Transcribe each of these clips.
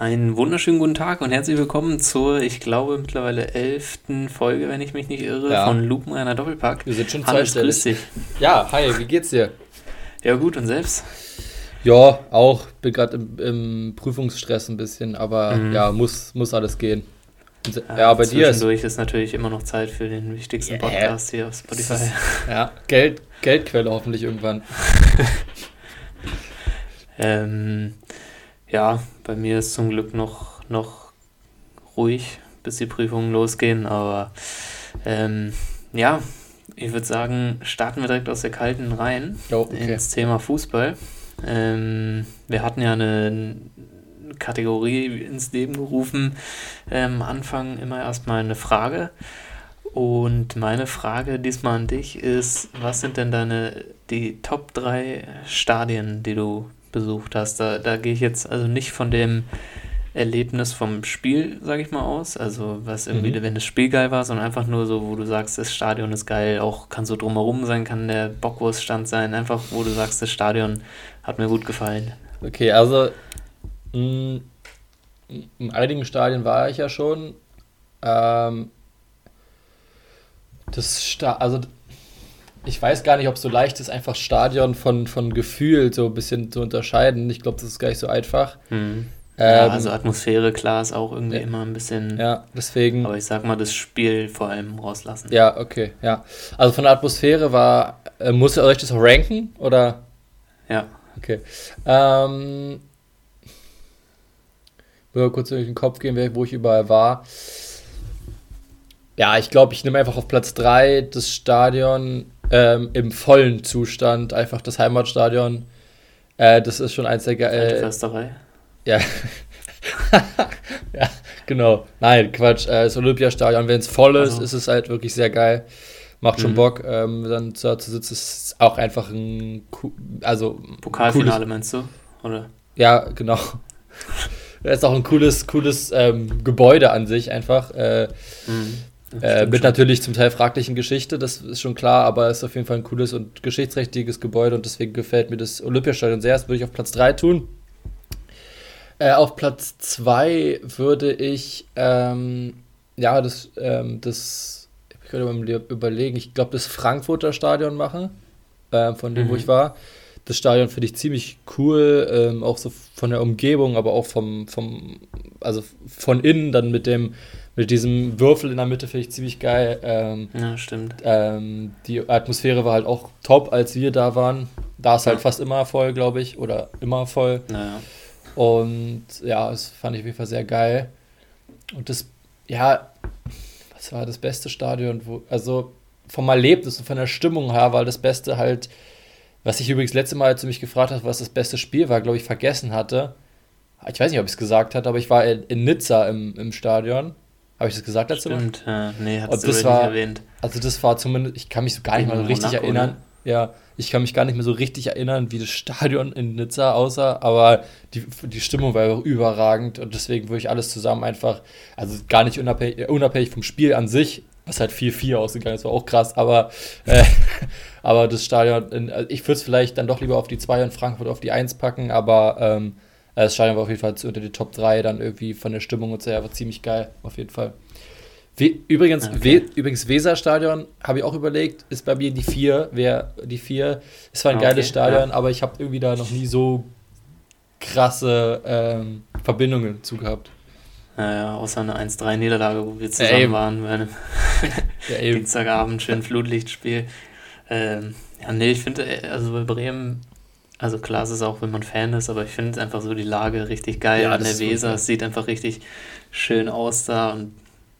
Einen wunderschönen guten Tag und herzlich willkommen zur, ich glaube, mittlerweile elften Folge, wenn ich mich nicht irre, Ja. von Lupenreiner Doppelpack. Wir sind schon Hannes, grüß dich. Ja, hi, wie geht's dir? Ja gut, und selbst? Ja, auch. Bin gerade im, im Prüfungsstress ein bisschen, aber Mhm. ja, muss, muss alles gehen. Se- Ja, bei dir ist ist natürlich immer noch Zeit für den wichtigsten Yeah. Podcast hier auf Spotify. ja, Geld, Geldquelle hoffentlich irgendwann. Ähm, ja, bei mir ist zum Glück noch, noch ruhig, bis die Prüfungen losgehen, aber ähm, ja, ich würde sagen, starten wir direkt aus der kalten rein Jo, okay. ins Thema Fußball. Ähm, wir hatten ja eine Kategorie ins Leben gerufen. Ähm, Anfang immer erstmal eine Frage. Und meine Frage diesmal an dich ist, was sind denn deine die Top 3 Stadien, die du besucht hast? Da, da gehe ich jetzt also nicht von dem Erlebnis vom Spiel, sage ich mal, aus. Also was irgendwie, Mhm. wenn das Spiel geil war, sondern einfach nur so, wo du sagst, das Stadion ist geil, auch kann so drumherum sein, kann der Bockwurststand sein, einfach wo du sagst, das Stadion hat mir gut gefallen. Okay, also mh, in einigen Stadien war ich ja schon. Ähm, das Sta also ich weiß gar nicht, ob es so leicht ist, einfach Stadion von, von Gefühl so ein bisschen zu unterscheiden. Ich glaube, das ist gar nicht so einfach. Hm. ja, Ähm, also Atmosphäre, klar, ist auch irgendwie ja. immer ein bisschen, ja, deswegen. aber ich sag mal, das Spiel vor allem rauslassen. Ja, okay, ja. Also von der Atmosphäre war, äh, muss ihr euch das auch ranken? Oder? Ja. Okay. Ähm, will kurz durch den Kopf gehen, wo ich überall war. Ja, ich glaube, ich nehme einfach auf Platz 3 das Stadion ähm, im vollen Zustand, einfach das Heimatstadion. Äh, das ist schon eins der Alte ge- äh, Försterei. ja. ja, genau. Nein, Quatsch. Äh, das Olympiastadion, wenn es voll ist, Also. ist es halt wirklich sehr geil. Macht schon Mhm. Bock. Ähm, dann da zu sitzen ist auch einfach ein, also Pokalfinale meinst du? Oder? ja, genau. Das ist auch ein cooles, cooles ähm, Gebäude an sich einfach. Äh, Mhm. Äh, mit schon. natürlich zum Teil fraglichen Geschichte, das ist schon klar, aber es ist auf jeden Fall ein cooles und geschichtsträchtiges Gebäude und deswegen gefällt mir das Olympiastadion sehr. Das würde ich auf Platz 3 tun. Äh, auf Platz 2 würde ich, ähm, ja, das, ähm, das, ich könnte mal überlegen, ich glaube, das Frankfurter Stadion machen, äh, von dem, wo Mhm. ich war. Das Stadion finde ich ziemlich cool, ähm, auch so von der Umgebung, aber auch vom, vom, also von innen dann mit dem, mit diesem Würfel in der Mitte finde ich ziemlich geil. Ähm, Ja, stimmt. ähm, die Atmosphäre war halt auch top, als wir da waren. Da ist halt Ja. fast immer voll, glaube ich, oder immer voll. Naja. Und ja, das fand ich auf jeden Fall sehr geil. Und das, ja, was war das beste Stadion? Wo, also vom Erlebnis und von der Stimmung her war das Beste halt, was ich übrigens letzte Mal, als du mich gefragt hast, was das beste Spiel war, glaube ich, vergessen hatte. Ich weiß nicht, ob ich es gesagt hatte, aber ich war in, in Nizza im, im Stadion. Habe ich das gesagt letzte Mal? Stimmt. Ja, nee, Und hast du das wieder nicht erwähnt. Also das war zumindest, ich kann mich so gar nicht mal so richtig Monaco, erinnern. ne? Ja, ich kann mich gar nicht mehr so richtig erinnern, wie das Stadion in Nizza aussah, aber die, die Stimmung war überragend und deswegen würde ich alles zusammen einfach, also gar nicht unabhängig, äh, unabhängig vom Spiel an sich, was halt 4-4 ausgegangen ist, war auch krass, aber, äh, aber das Stadion, in, also ich würde es vielleicht dann doch lieber auf die 2 in Frankfurt auf die 1 packen, aber ähm, das Stadion war auf jeden Fall zu- unter die Top 3 dann irgendwie von der Stimmung und so, ja, war ziemlich geil, auf jeden Fall. We übrigens, Okay. We übrigens Weserstadion habe ich auch überlegt, ist bei mir die 4, wer die 4. Es war ein Ah, geiles okay, Stadion, aber ich habe irgendwie da noch nie so krasse ähm, Verbindungen zu gehabt. Naja, außer eine 1-3-Niederlage, wo wir zusammen eben. waren bei einem Ja. Dienstagabend, schön Flutlichtspiel. Ähm, ja, nee, ich finde, äh, also bei Bremen, also klar ist es auch, wenn man Fan ist, aber ich finde es einfach so die Lage richtig geil Ja, an der Weser. Es sieht einfach richtig schön aus da und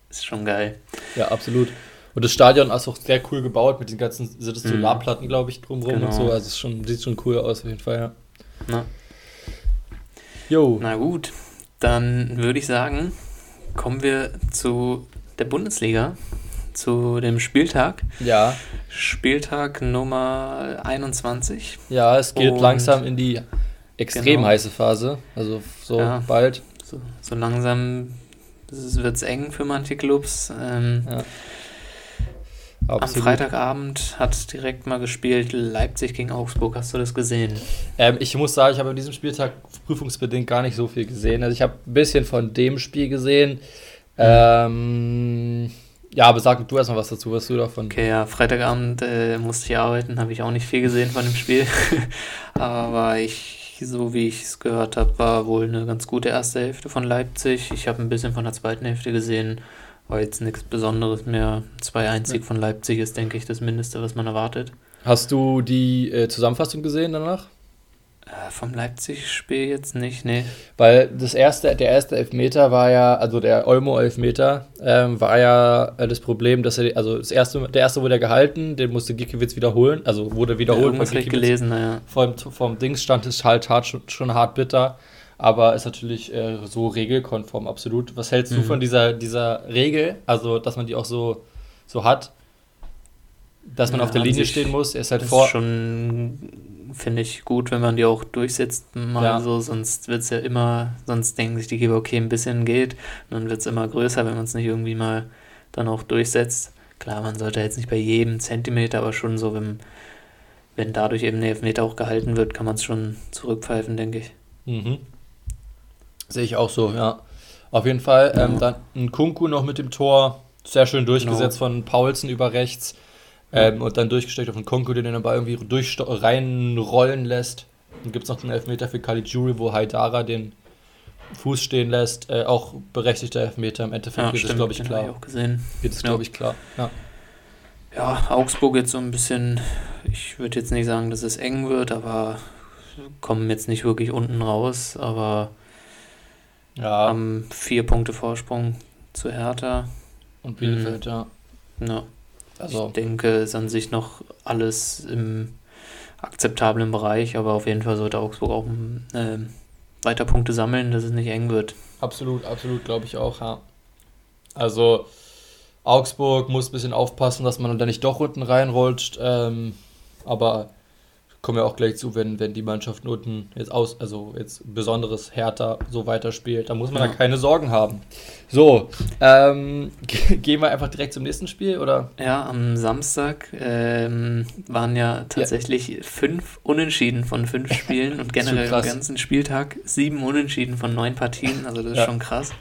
ist schon geil. ja, absolut. Und das Stadion ist auch sehr cool gebaut mit den ganzen sind das Mhm. Solarplatten, glaube ich, drumherum und Genau. so. Also es schon, sieht schon cool aus auf jeden Fall, ja. Na, Jo. na gut, dann würde ich sagen, kommen wir zu der Bundesliga, zu dem Spieltag. Ja, Spieltag Nummer 21. ja, es geht Und- langsam in die extrem Genau. heiße Phase. Also so Ja. bald. So, so langsam wird es eng für manche Clubs. Ähm, Ja. Am Freitagabend hat direkt mal gespielt Leipzig gegen Augsburg. Hast du das gesehen? Ähm, ich muss sagen, ich habe an diesem Spieltag prüfungsbedingt gar nicht so viel gesehen. Also ich habe ein bisschen von dem Spiel gesehen. Mhm. Ähm, ja, aber sag du erstmal was dazu, was du davon. Okay, ja, Freitagabend äh, musste ich arbeiten, habe ich auch nicht viel gesehen von dem Spiel. aber ich, so wie ich es gehört habe, war wohl eine ganz gute erste Hälfte von Leipzig. Ich habe ein bisschen von der zweiten Hälfte gesehen. War jetzt nichts Besonderes mehr. 2-1 ja. von Leipzig ist, denke ich, das Mindeste, was man erwartet. Hast du die äh, Zusammenfassung gesehen danach? Äh, vom Leipzig-Spiel jetzt nicht, nee. Weil das erste, der erste Elfmeter war ja, also der Olmo-Elfmeter, ähm, war ja äh, das Problem, dass er, also das erste, der erste wurde ja gehalten, den musste Gikiewicz wiederholen, also wurde wiederholt. Ja, ich gelesen, naja. Vom, vom Dings stand es halt hart, schon, schon hart bitter aber ist natürlich äh, so regelkonform, absolut. Was hältst mhm. du von dieser, dieser Regel, also dass man die auch so, so hat, dass man ja, auf der Linie stehen muss? Er ist halt vor. Ist schon, finde ich, gut, wenn man die auch durchsetzt, mal ja. so, sonst wird es ja immer, sonst denken sich die Geber, okay, ein bisschen geht, und dann wird es immer größer, wenn man es nicht irgendwie mal dann auch durchsetzt. Klar, man sollte jetzt nicht bei jedem Zentimeter, aber schon so, wenn, wenn dadurch eben der Elfmeter auch gehalten wird, kann man es schon zurückpfeifen, denke ich. Mhm. Sehe ich auch so, ja. Auf jeden Fall. Ähm, dann ein Kunku noch mit dem Tor. Sehr schön durchgesetzt genau. von Paulsen über rechts. Ähm, und dann durchgesteckt auf den Kunku, den er dabei irgendwie durch reinrollen lässt. Dann gibt es noch den Elfmeter für Caligiuri, wo Haidara den Fuß stehen lässt. Äh, auch berechtigter Elfmeter. Im Endeffekt ja, geht es, glaube ich, klar. Ich auch gesehen. Geht es, glaube ich, klar. Ja. ja, Augsburg jetzt so ein bisschen, ich würde jetzt nicht sagen, dass es eng wird, aber kommen jetzt nicht wirklich unten raus. Aber ja. Haben vier Punkte Vorsprung zu Hertha. Und Bielefeld, mhm. ja. ja. Also. Ich denke, ist an sich noch alles im akzeptablen Bereich, aber auf jeden Fall sollte Augsburg auch äh, weiter Punkte sammeln, dass es nicht eng wird. Absolut, absolut, glaube ich auch, ja. Also Augsburg muss ein bisschen aufpassen, dass man da nicht doch unten reinrutscht, ähm, aber kommen wir auch gleich zu, wenn, wenn die Mannschaft unten jetzt aus, also jetzt besonderes härter so weiterspielt, da muss man ja. da keine Sorgen haben. So, ähm, gehen wir einfach direkt zum nächsten Spiel, oder? Ja, am Samstag ähm, waren ja tatsächlich ja. fünf Unentschieden von fünf Spielen und generell am ganzen Spieltag sieben Unentschieden von neun Partien, also das ist ja. schon krass.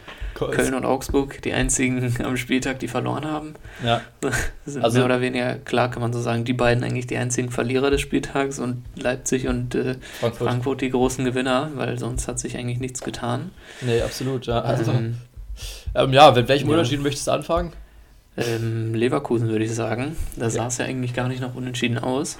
Köln und Augsburg die einzigen am Spieltag, die verloren haben. Ja. sind also, mehr oder weniger, klar kann man so sagen, die beiden eigentlich die einzigen Verlierer des Spieltags und Leipzig und äh, Frankfurt. Frankfurt. die großen Gewinner, weil sonst hat sich eigentlich nichts getan. Nee, absolut, ja. Also, ähm, ähm, ja, mit welchem ja. Unterschied möchtest du anfangen? Ähm, Leverkusen würde ich sagen. Da ja. sah es ja eigentlich gar nicht noch unentschieden aus.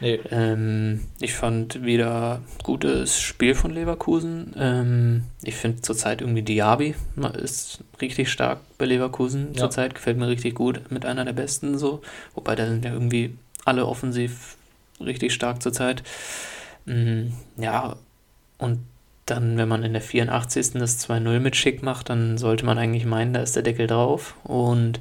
Nee. Ähm, ich fand wieder gutes Spiel von Leverkusen. Ähm, ich finde zurzeit irgendwie Diaby ist richtig stark bei Leverkusen. Ja. Zurzeit gefällt mir richtig gut, mit einer der besten so. Wobei da sind ja irgendwie alle offensiv richtig stark zurzeit. Mhm, ja, und dann, wenn man in der 84. das 2-0 mit Schick macht, dann sollte man eigentlich meinen, da ist der Deckel drauf. Und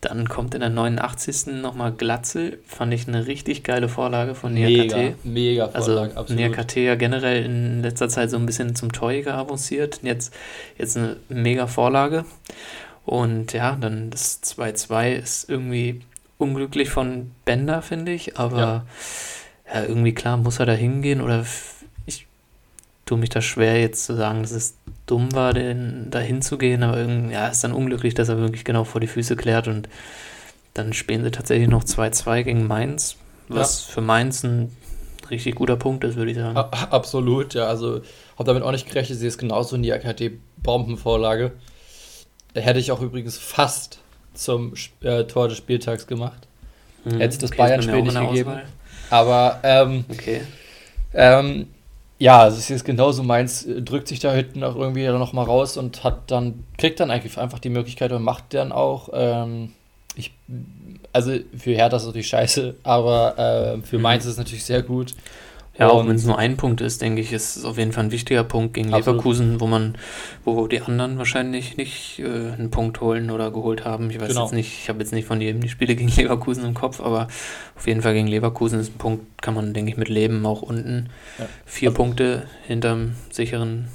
dann kommt in der 89. nochmal Glatzel. Fand ich eine richtig geile Vorlage von Niakate. Mega, mega Vorlage, also, absolut. Niakate ja generell in letzter Zeit so ein bisschen zum Torjäger avanciert. Jetzt, jetzt eine mega Vorlage. Und ja, dann das 2-2 ist irgendwie unglücklich von Bender, finde ich. Aber ja. ja. irgendwie klar, muss er da hingehen oder tue mich da schwer jetzt zu sagen, dass es dumm war, den da hinzugehen, aber irgendwie, ja, ist dann unglücklich, dass er wirklich genau vor die Füße klärt und dann spielen sie tatsächlich noch 2-2 gegen Mainz, was ja. für Mainz ein richtig guter Punkt ist, würde ich sagen. Absolut, ja, also habe damit auch nicht gerechnet, sie ist genauso in die AKT-Bombenvorlage. Hätte ich auch übrigens fast zum äh, Tor des Spieltags gemacht. Mhm, Hätte es das okay, Bayern-Spiel nicht gegeben. Auswahl. Aber ähm, okay. ähm, ja, also es ist genauso meins, äh, drückt sich da hinten auch irgendwie noch mal raus und hat dann, kriegt dann eigentlich einfach die Möglichkeit und macht dann auch. Ähm, ich, also für Hertha ist natürlich scheiße, aber äh, für mhm. Mainz ist es natürlich sehr gut. Ja, auch wenn es nur ein Punkt ist, denke ich, ist es auf jeden Fall ein wichtiger Punkt gegen. Leverkusen, wo man, wo die anderen wahrscheinlich nicht äh, einen Punkt holen oder geholt haben. Ich weiß genau. jetzt nicht, ich habe jetzt nicht von jedem die Spiele gegen Leverkusen im Kopf, aber auf jeden Fall gegen Leverkusen ist ein Punkt, kann man, denke ich, mit leben, auch unten. Ja. Vier also, Punkte hinterm sicheren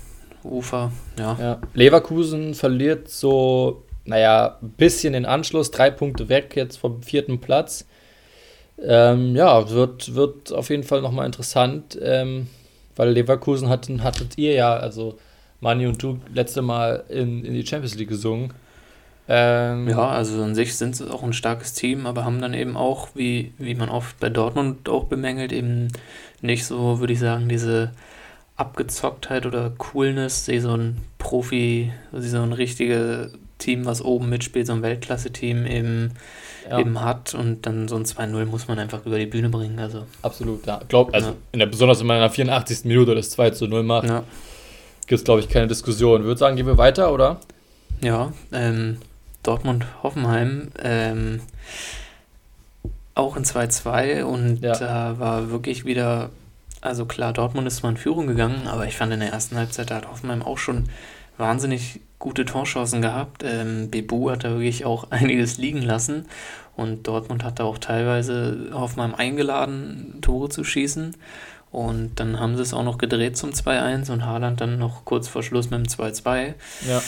Ufer. Ja. ja. Leverkusen verliert so naja, ein bisschen den Anschluss, drei Punkte weg jetzt vom vierten Platz. Ähm, ja, wird, wird auf jeden Fall nochmal interessant, ähm, weil Leverkusen hatten, hattet ihr ja, also Mani und du, letzte Mal in, in die Champions League gesungen. Ähm, ja, also an sich sind sie auch ein starkes Team, aber haben dann eben auch, wie, wie man oft bei Dortmund auch bemängelt, eben nicht so, würde ich sagen, diese Abgezocktheit oder Coolness, die so ein Profi, also so ein richtiges Team, was oben mitspielt, so ein Weltklasse-Team eben, ja. eben hat und dann so ein 2-0 muss man einfach über die Bühne bringen. Also. Absolut, ja. Glaub, also ja. In der, besonders wenn man in der 84. Minute das 2 0 macht, ja. gibt es, glaube ich, keine Diskussion. Ich würde sagen, gehen wir weiter, oder? Ja, ähm, Dortmund-Hoffenheim ähm, auch in 2-2 und da war wirklich wieder, also klar, Dortmund ist zwar in Führung gegangen, aber ich fand in der ersten Halbzeit da hat Hoffenheim auch schon wahnsinnig gute Torchancen gehabt. Ähm, Bebu hat da wirklich auch einiges liegen lassen und Dortmund hat da auch teilweise Hoffenheim eingeladen, Tore zu schießen. Und dann haben sie es auch noch gedreht zum 2-1 und Haaland dann noch kurz vor Schluss mit dem 2-2. Ja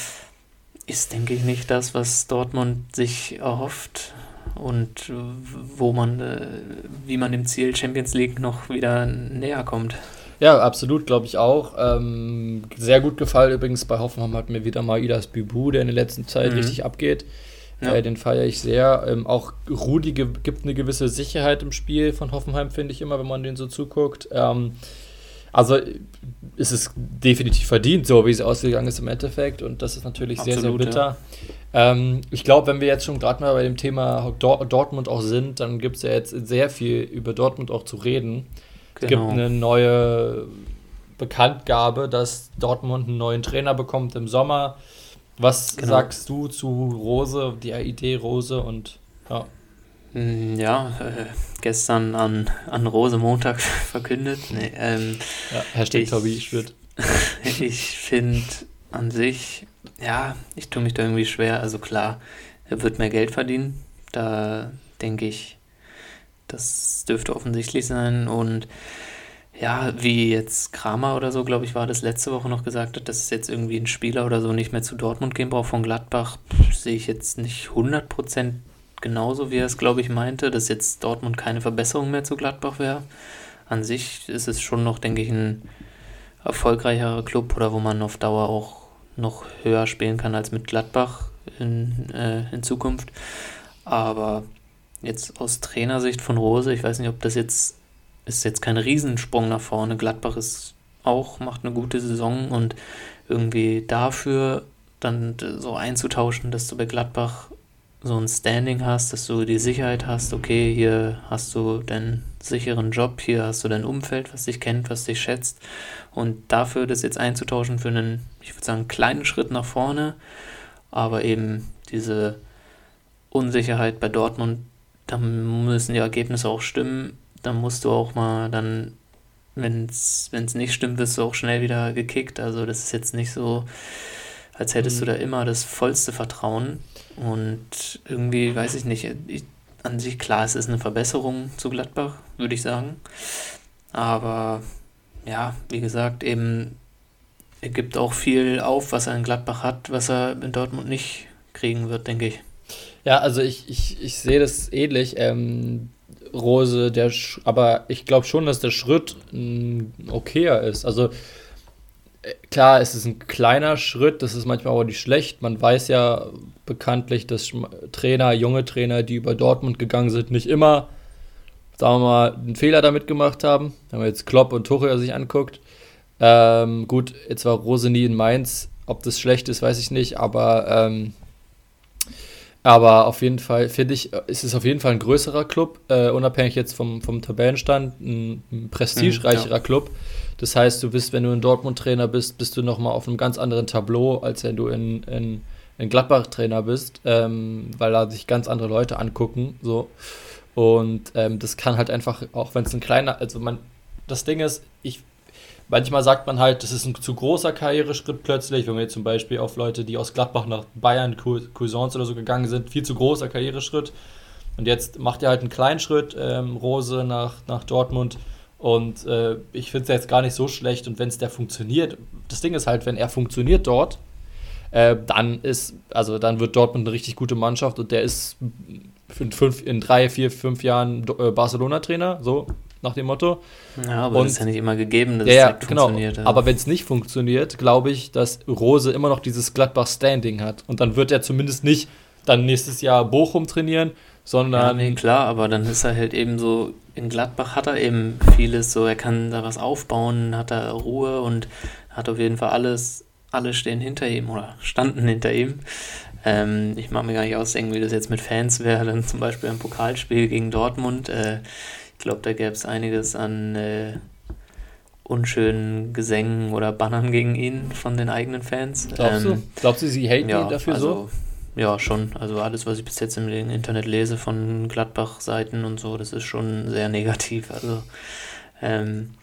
ist, denke ich, nicht das, was Dortmund sich erhofft und wo man, äh, wie man dem Ziel Champions League noch wieder näher kommt. Ja, absolut, glaube ich auch. Ähm, sehr gut gefallen übrigens bei Hoffenheim hat mir wieder mal Idas Bibu, der in der letzten Zeit mhm. richtig abgeht. Ja. Äh, den feiere ich sehr. Ähm, auch Rudi gibt eine gewisse Sicherheit im Spiel von Hoffenheim, finde ich immer, wenn man den so zuguckt. Ähm, also ist es definitiv verdient, so wie es ausgegangen ist im Endeffekt. Und das ist natürlich Absolut, sehr, sehr bitter. Ja. Ähm, ich glaube, wenn wir jetzt schon gerade mal bei dem Thema Dor Dortmund auch sind, dann gibt es ja jetzt sehr viel über Dortmund auch zu reden. Genau. Es gibt genau. eine neue Bekanntgabe, dass Dortmund einen neuen Trainer bekommt im Sommer. Was genau. sagst du zu Rose, die Idee Rose und ja? Hm, ja, äh, gestern an, an Rosemontag verkündet. Nee, ähm, ja, Hashtag ich, Tobi Schmidt. ich finde an sich, ja, ich tue mich da irgendwie schwer. Also klar, er wird mehr Geld verdienen. Da denke ich, das dürfte offensichtlich sein. Und ja, wie jetzt Kramer oder so, glaube ich, war das letzte Woche noch gesagt hat, dass es jetzt irgendwie ein Spieler oder so nicht mehr zu Dortmund gehen braucht von Gladbach, sehe ich jetzt nicht 100% genauso, wie er es, glaube ich, meinte, dass jetzt Dortmund keine Verbesserung mehr zu Gladbach wäre. An sich ist es schon noch, denke ich, ein erfolgreicherer Club oder wo man auf Dauer auch noch höher spielen kann als mit Gladbach in, äh, in Zukunft. Aber jetzt aus Trainersicht von Rose, ich weiß nicht, ob das jetzt ist jetzt kein Riesensprung nach vorne. Gladbach ist auch, macht eine gute Saison und irgendwie dafür dann so einzutauschen, dass du bei Gladbach so ein Standing hast, dass du die Sicherheit hast, okay, hier hast du deinen sicheren Job, hier hast du dein Umfeld, was dich kennt, was dich schätzt. Und dafür das jetzt einzutauschen für einen, ich würde sagen, kleinen Schritt nach vorne, aber eben diese Unsicherheit bei Dortmund, da müssen die Ergebnisse auch stimmen. Da musst du auch mal dann, wenn es nicht stimmt, wirst du auch schnell wieder gekickt. Also das ist jetzt nicht so, als hättest mhm. du da immer das vollste Vertrauen. Und irgendwie, weiß ich nicht, ich, an sich klar, es ist eine Verbesserung zu Gladbach, würde ich sagen. Aber ja, wie gesagt, eben, er gibt auch viel auf, was er in Gladbach hat, was er in Dortmund nicht kriegen wird, denke ich. Ja, also ich, ich, ich sehe das ähnlich. Ähm, Rose, der, aber ich glaube schon, dass der Schritt ein okayer ist. Also klar, es ist ein kleiner Schritt, das ist manchmal aber nicht schlecht. Man weiß ja bekanntlich, dass Trainer, junge Trainer, die über Dortmund gegangen sind, nicht immer, sagen wir mal, einen Fehler damit gemacht haben. Wenn man jetzt Klopp und Tuchel sich anguckt. Ähm, gut, jetzt war Rose nie in Mainz. Ob das schlecht ist, weiß ich nicht, aber, ähm, aber auf jeden Fall, finde ich, ist es auf jeden Fall ein größerer Club, äh, unabhängig jetzt vom, vom Tabellenstand, ein, ein prestigereicherer mhm, ja. Club. Das heißt, du bist, wenn du ein Dortmund-Trainer bist, bist du nochmal auf einem ganz anderen Tableau, als wenn du in, in, in Gladbach-Trainer bist, ähm, weil da sich ganz andere Leute angucken. So. Und ähm, das kann halt einfach, auch wenn es ein kleiner, also man, das Ding ist, ich, manchmal sagt man halt, das ist ein zu großer Karriereschritt plötzlich, wenn man jetzt zum Beispiel auf Leute, die aus Gladbach nach Bayern, Cousins oder so gegangen sind, viel zu großer Karriereschritt. Und jetzt macht er halt einen kleinen Schritt, ähm, Rose nach, nach Dortmund und äh, ich finde es jetzt gar nicht so schlecht. Und wenn es der funktioniert, das Ding ist halt, wenn er funktioniert dort, äh, dann ist, also dann wird Dortmund eine richtig gute Mannschaft und der ist in, fünf, in drei, vier, fünf Jahren äh, Barcelona-Trainer, so nach dem Motto. Ja, aber und, das ist ja nicht immer gegeben, dass ja, es ja, genau. funktioniert. Aber wenn es nicht funktioniert, glaube ich, dass Rose immer noch dieses Gladbach-Standing hat. Und dann wird er zumindest nicht dann nächstes Jahr Bochum trainieren, sondern. Ja, nee, klar, aber dann ist er halt eben so, in Gladbach hat er eben vieles, so er kann da was aufbauen, hat da Ruhe und hat auf jeden Fall alles, alle stehen hinter ihm oder standen hinter ihm. Ähm, ich mag mir gar nicht ausdenken, wie das jetzt mit Fans wäre, dann zum Beispiel ein Pokalspiel gegen Dortmund. Äh, glaube, da gäbe es einiges an äh, unschönen Gesängen oder Bannern gegen ihn von den eigenen Fans. Glaubst ähm, du? Glaubst du, sie haten ja, ihn dafür also, so? Ja, schon. Also alles, was ich bis jetzt im Internet lese von Gladbach-Seiten und so, das ist schon sehr negativ. Also ähm,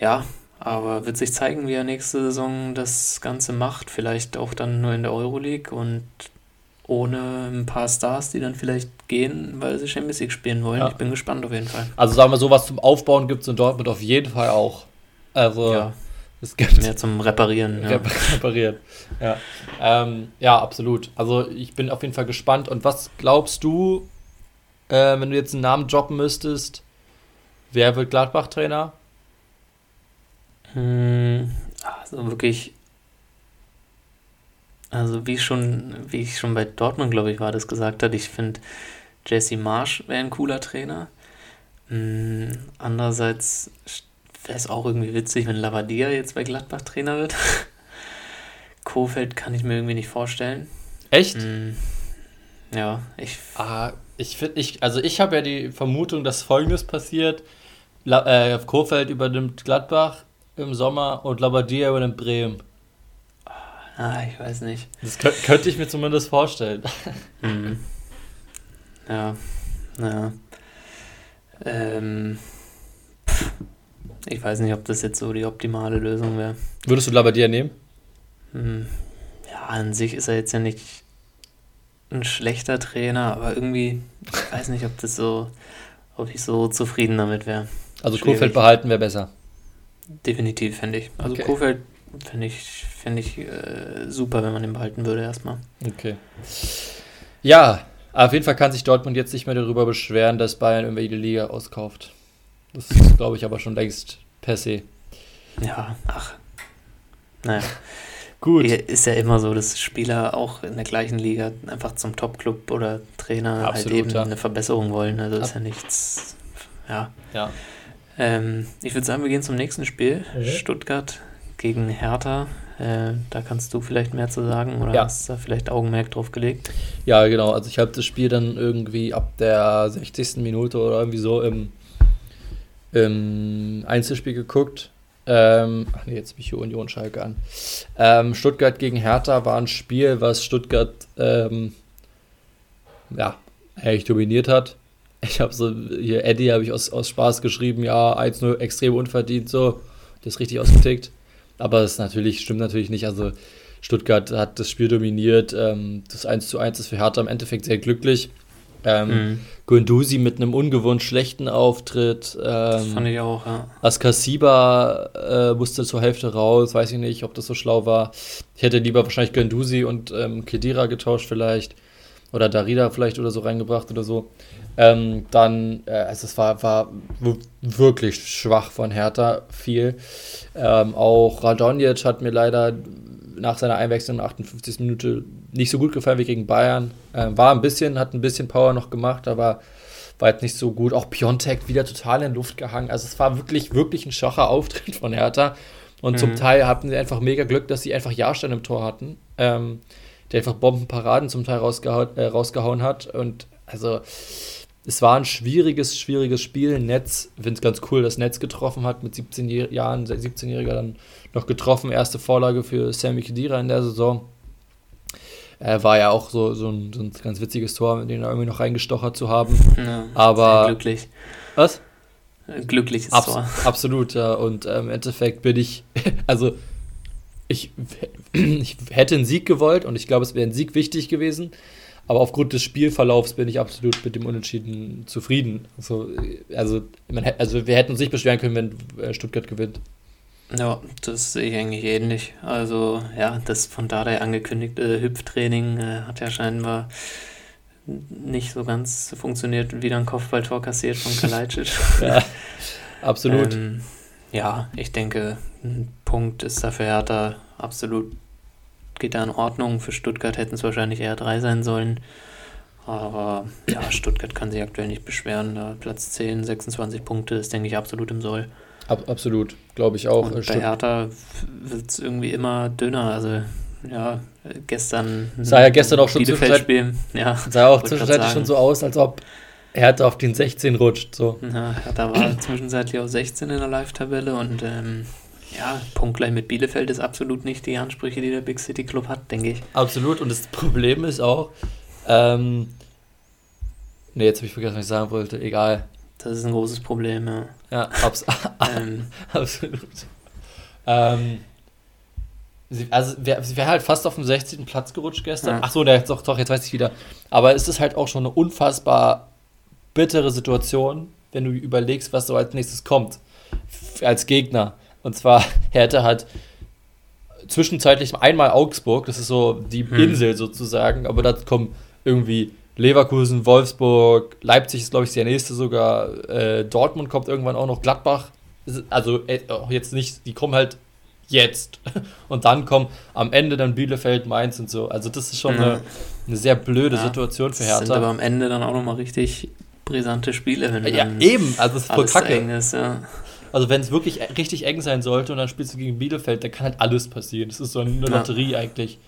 ja, aber wird sich zeigen, wie er nächste Saison das Ganze macht. Vielleicht auch dann nur in der Euroleague und ohne ein paar Stars, die dann vielleicht gehen, weil sie Champions League spielen wollen. Ja. Ich bin gespannt auf jeden Fall. Also sagen wir so, was zum Aufbauen gibt es in Dortmund auf jeden Fall auch. Also ja. es gibt mehr zum Reparieren. Ja. Reparieren. Ja. Ähm, ja, absolut. Also ich bin auf jeden Fall gespannt. Und was glaubst du, äh, wenn du jetzt einen Namen droppen müsstest, wer wird Gladbach-Trainer? Hm, also wirklich also wie schon, wie ich schon bei Dortmund, glaube ich, war, das gesagt hat, ich finde Jesse Marsch wäre ein cooler Trainer. Mhm, andererseits wäre es auch irgendwie witzig, wenn Lavadia jetzt bei Gladbach Trainer wird. Kofeld kann ich mir irgendwie nicht vorstellen. Echt? Mhm, ja, ich. Ah, ich finde, ich, also ich habe ja die Vermutung, dass folgendes passiert. La, äh, Kofeld übernimmt Gladbach im Sommer und Labadia übernimmt Bremen. Ah, ich weiß nicht. Das könnte, könnte ich mir zumindest vorstellen. Mhm. Ja, ja. Ähm, ich weiß nicht, ob das jetzt so die optimale Lösung wäre. Würdest du Labadia nehmen? Hm, ja, an sich ist er jetzt ja nicht ein schlechter Trainer, aber irgendwie, ich weiß nicht, ob das so, ob ich so zufrieden damit wäre. Also Kofeld behalten wäre besser. Definitiv, fände ich. Also okay. Kofeld Finde ich, find ich äh, super, wenn man den behalten würde erstmal. Okay. Ja, auf jeden Fall kann sich Dortmund jetzt nicht mehr darüber beschweren, dass Bayern irgendwie die Liga auskauft. Das ist, glaube ich, aber schon längst per se. Ja, ach. Naja. Gut. Ist ja immer so, dass Spieler auch in der gleichen Liga einfach zum Top-Club oder Trainer halt Absolut, halt eben ja. eine Verbesserung wollen. Also ist ja nichts. Ja. ja. Ähm, ich würde sagen, wir gehen zum nächsten Spiel. Mhm. Stuttgart gegen Hertha. Äh, da kannst du vielleicht mehr zu sagen oder ja. hast du da vielleicht Augenmerk drauf gelegt? Ja, genau. Also ich habe das Spiel dann irgendwie ab der 60. Minute oder irgendwie so im, im Einzelspiel geguckt. Ähm, ach nee, jetzt bin ich hier Union Schalke an. Ähm, Stuttgart gegen Hertha war ein Spiel, was Stuttgart ähm, ja, eigentlich dominiert hat. Ich habe so, hier Eddie habe ich aus, aus Spaß geschrieben, ja, 1-0 extrem unverdient, so. Das richtig ausgetickt. Aber es natürlich, stimmt natürlich nicht. Also Stuttgart hat das Spiel dominiert. Ähm, das 1 zu 1 ist für Hertha im Endeffekt sehr glücklich. Ähm, mhm. Gunduzi mit einem ungewohnt schlechten Auftritt. Ähm, das fand ich auch, ja. Askasiba äh, musste zur Hälfte raus, weiß ich nicht, ob das so schlau war. Ich hätte lieber wahrscheinlich Gunduzi und ähm, Kedira getauscht vielleicht. Oder Darida vielleicht oder so reingebracht oder so. Ähm, dann, äh, also es war, war wirklich schwach von Hertha, viel. Ähm, auch Radonjic hat mir leider nach seiner Einwechslung in der 58. Minute nicht so gut gefallen wie gegen Bayern. Ähm, war ein bisschen, hat ein bisschen Power noch gemacht, aber war jetzt nicht so gut. Auch Piontek wieder total in Luft gehangen. Also es war wirklich, wirklich ein schwacher Auftritt von Hertha. Und mhm. zum Teil hatten sie einfach mega Glück, dass sie einfach Jahrstein im Tor hatten. Ähm, der einfach Bombenparaden zum Teil rausgehauen, äh, rausgehauen hat. Und also es war ein schwieriges, schwieriges Spiel. Netz, finde es ganz cool, dass Netz getroffen hat, mit 17 Jahren, 17-Jähriger dann noch getroffen. Erste Vorlage für Sammy Khedira in der Saison. Er war ja auch so, so, ein, so ein ganz witziges Tor, den er irgendwie noch reingestochert zu haben. Ja, Aber. glücklich. Was? glückliches Abs Tor. Absolut, ja. Und ähm, im Endeffekt bin ich, also ich, ich hätte einen Sieg gewollt und ich glaube, es wäre ein Sieg wichtig gewesen. Aber aufgrund des Spielverlaufs bin ich absolut mit dem Unentschieden zufrieden. Also, also, man, also wir hätten uns nicht beschweren können, wenn äh, Stuttgart gewinnt. Ja, das sehe ich eigentlich ähnlich. Also, ja, das von Dardai angekündigte Hüpftraining äh, hat ja scheinbar nicht so ganz funktioniert, wieder ein Kopfballtor kassiert von Kalajdzic. ja, absolut. ähm, ja, ich denke, ein Punkt ist dafür Hertha absolut, geht da in Ordnung. Für Stuttgart hätten es wahrscheinlich eher drei sein sollen. Aber ja, Stuttgart kann sich aktuell nicht beschweren. Da Platz 10, 26 Punkte ist, denke ich, absolut im Soll. Ab, absolut, glaube ich auch. Und bei Hertha wird es irgendwie immer dünner. Also ja, gestern. Sah ja gestern auch schon Bielefeld-Spiel. Ja, sah auch zwischenzeitlich schon so aus, als ob Hertha auf den 16 rutscht. So. Ja, Hertha war zwischenzeitlich auf 16 in der Live-Tabelle und ähm, ja, punktgleich mit Bielefeld ist absolut nicht die Ansprüche, die der Big City Club hat, denke ich. Absolut. Und das Problem ist auch, ähm, ne, jetzt habe ich vergessen, was ich sagen wollte. Egal. Das ist ein großes Problem, ja. Ja, abs ähm, absolut. Ähm, sie, also, sie wäre halt fast auf dem 16. Platz gerutscht gestern. Ja. Ach so, ne, doch, doch, jetzt weiß ich wieder. Aber es ist halt auch schon eine unfassbar bittere Situation, wenn du überlegst, was so als nächstes kommt. Als Gegner. Und zwar, Hertha hat zwischenzeitlich einmal Augsburg, das ist so die hm. Insel sozusagen, aber da kommen irgendwie Leverkusen, Wolfsburg, Leipzig ist, glaube ich, der nächste sogar. Äh, Dortmund kommt irgendwann auch noch. Gladbach, also äh, jetzt nicht, die kommen halt jetzt. Und dann kommen am Ende dann Bielefeld, Mainz und so. Also das ist schon mhm. eine, eine, sehr blöde ja, Situation für Hertha. Das sind aber am Ende dann auch nochmal richtig brisante Spiele. Wenn ja, eben. Also es ist voll kacke. Ist, ja. Also wenn es wirklich richtig eng sein sollte und dann spielst du gegen Bielefeld, dann kann halt alles passieren. Das ist so eine Lotterie ja. eigentlich.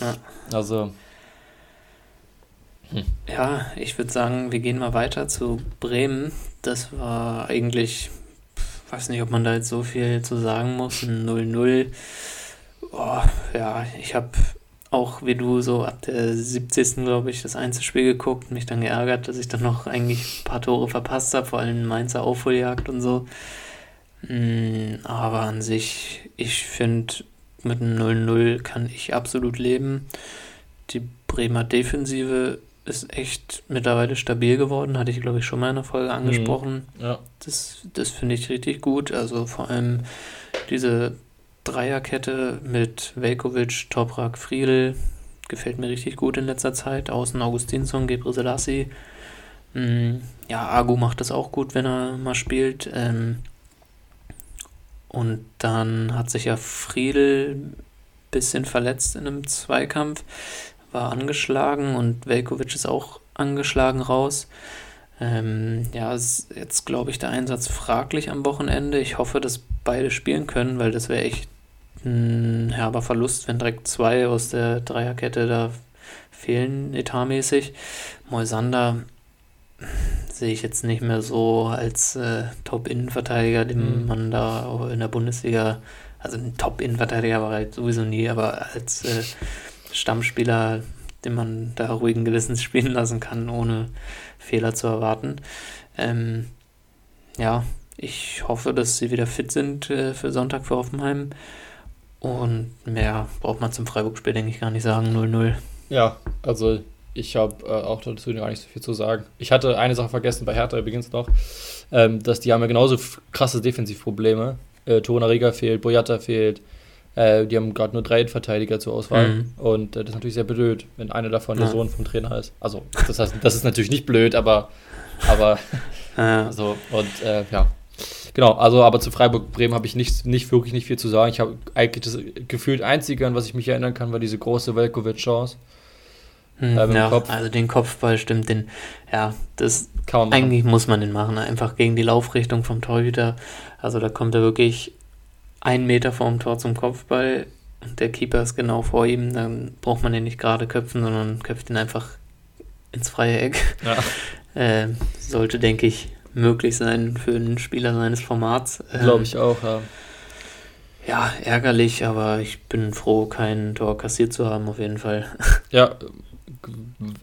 Ja. Also hm. Ja, ich würde sagen, wir gehen mal weiter zu Bremen. Das war eigentlich, weiß nicht, ob man da jetzt so viel zu sagen muss. Ein 0-0. Oh, ja, ich habe auch wie du so ab der 70. glaube ich das Einzelspiel geguckt, mich dann geärgert, dass ich dann noch eigentlich ein paar Tore verpasst habe, vor allem Mainzer Aufholjagd und so. Hm, aber an sich, ich finde, mit einem 0-0 kann ich absolut leben. Die Bremer Defensive ist echt mittlerweile stabil geworden, hatte ich glaube ich schon mal in der Folge mhm. angesprochen. Mhm. Ja. Das, das finde ich richtig gut. Also vor allem diese Dreierkette mit Velkovic, Toprak, Friedel gefällt mir richtig gut in letzter Zeit. Außen Augustinsson, Gebre Selassie. Mhm. Ja, Agu macht das auch gut, wenn er mal spielt. Ähm, und dann hat sich ja Friedel ein bisschen verletzt in einem Zweikampf war angeschlagen und Velkovic ist auch angeschlagen raus. Ähm, ja, ist jetzt glaube ich der Einsatz fraglich am Wochenende. Ich hoffe, dass beide spielen können, weil das wäre echt ein herber Verlust, wenn direkt zwei aus der Dreierkette da fehlen, etatmäßig. Moisander sehe ich jetzt nicht mehr so als äh, Top-Innenverteidiger, den mhm. man da in der Bundesliga, also ein Top-Innenverteidiger war halt sowieso nie, aber als äh, Stammspieler, den man da ruhigen Gewissens spielen lassen kann, ohne Fehler zu erwarten. Ähm, ja, ich hoffe, dass sie wieder fit sind äh, für Sonntag für Hoffenheim. Und mehr braucht man zum Freiburg-Spiel, denke ich, gar nicht sagen. 0-0. Ja, also ich habe äh, auch dazu gar nicht so viel zu sagen. Ich hatte eine Sache vergessen bei Hertha übrigens noch, ähm, dass die haben ja genauso krasse Defensivprobleme. Äh, Torunariga fehlt, Boyata fehlt, äh, die haben gerade nur drei Verteidiger zur Auswahl. Mhm. Und äh, das ist natürlich sehr blöd, wenn einer davon ja. der Sohn vom Trainer ist. Also, das heißt, das ist natürlich nicht blöd, aber, aber ja. so, und äh, ja. Genau, also aber zu Freiburg-Bremen habe ich nicht, nicht wirklich nicht viel zu sagen. Ich habe eigentlich das gefühlt Einzige, an was ich mich erinnern kann, war diese große Velkovic-Chance. Hm, äh, ja, Kopf. also den Kopfball stimmt, den, ja, das kann man eigentlich muss man den machen, einfach gegen die Laufrichtung vom Torhüter. Also da kommt er wirklich einen Meter vorm Tor zum Kopfball und der Keeper ist genau vor ihm, dann braucht man den nicht gerade köpfen, sondern köpft ihn einfach ins freie Eck. Ja. Äh, sollte, denke ich, möglich sein für einen Spieler seines Formats. Ähm, Glaube ich auch, ja. Ja, ärgerlich, aber ich bin froh, kein Tor kassiert zu haben, auf jeden Fall. Ja,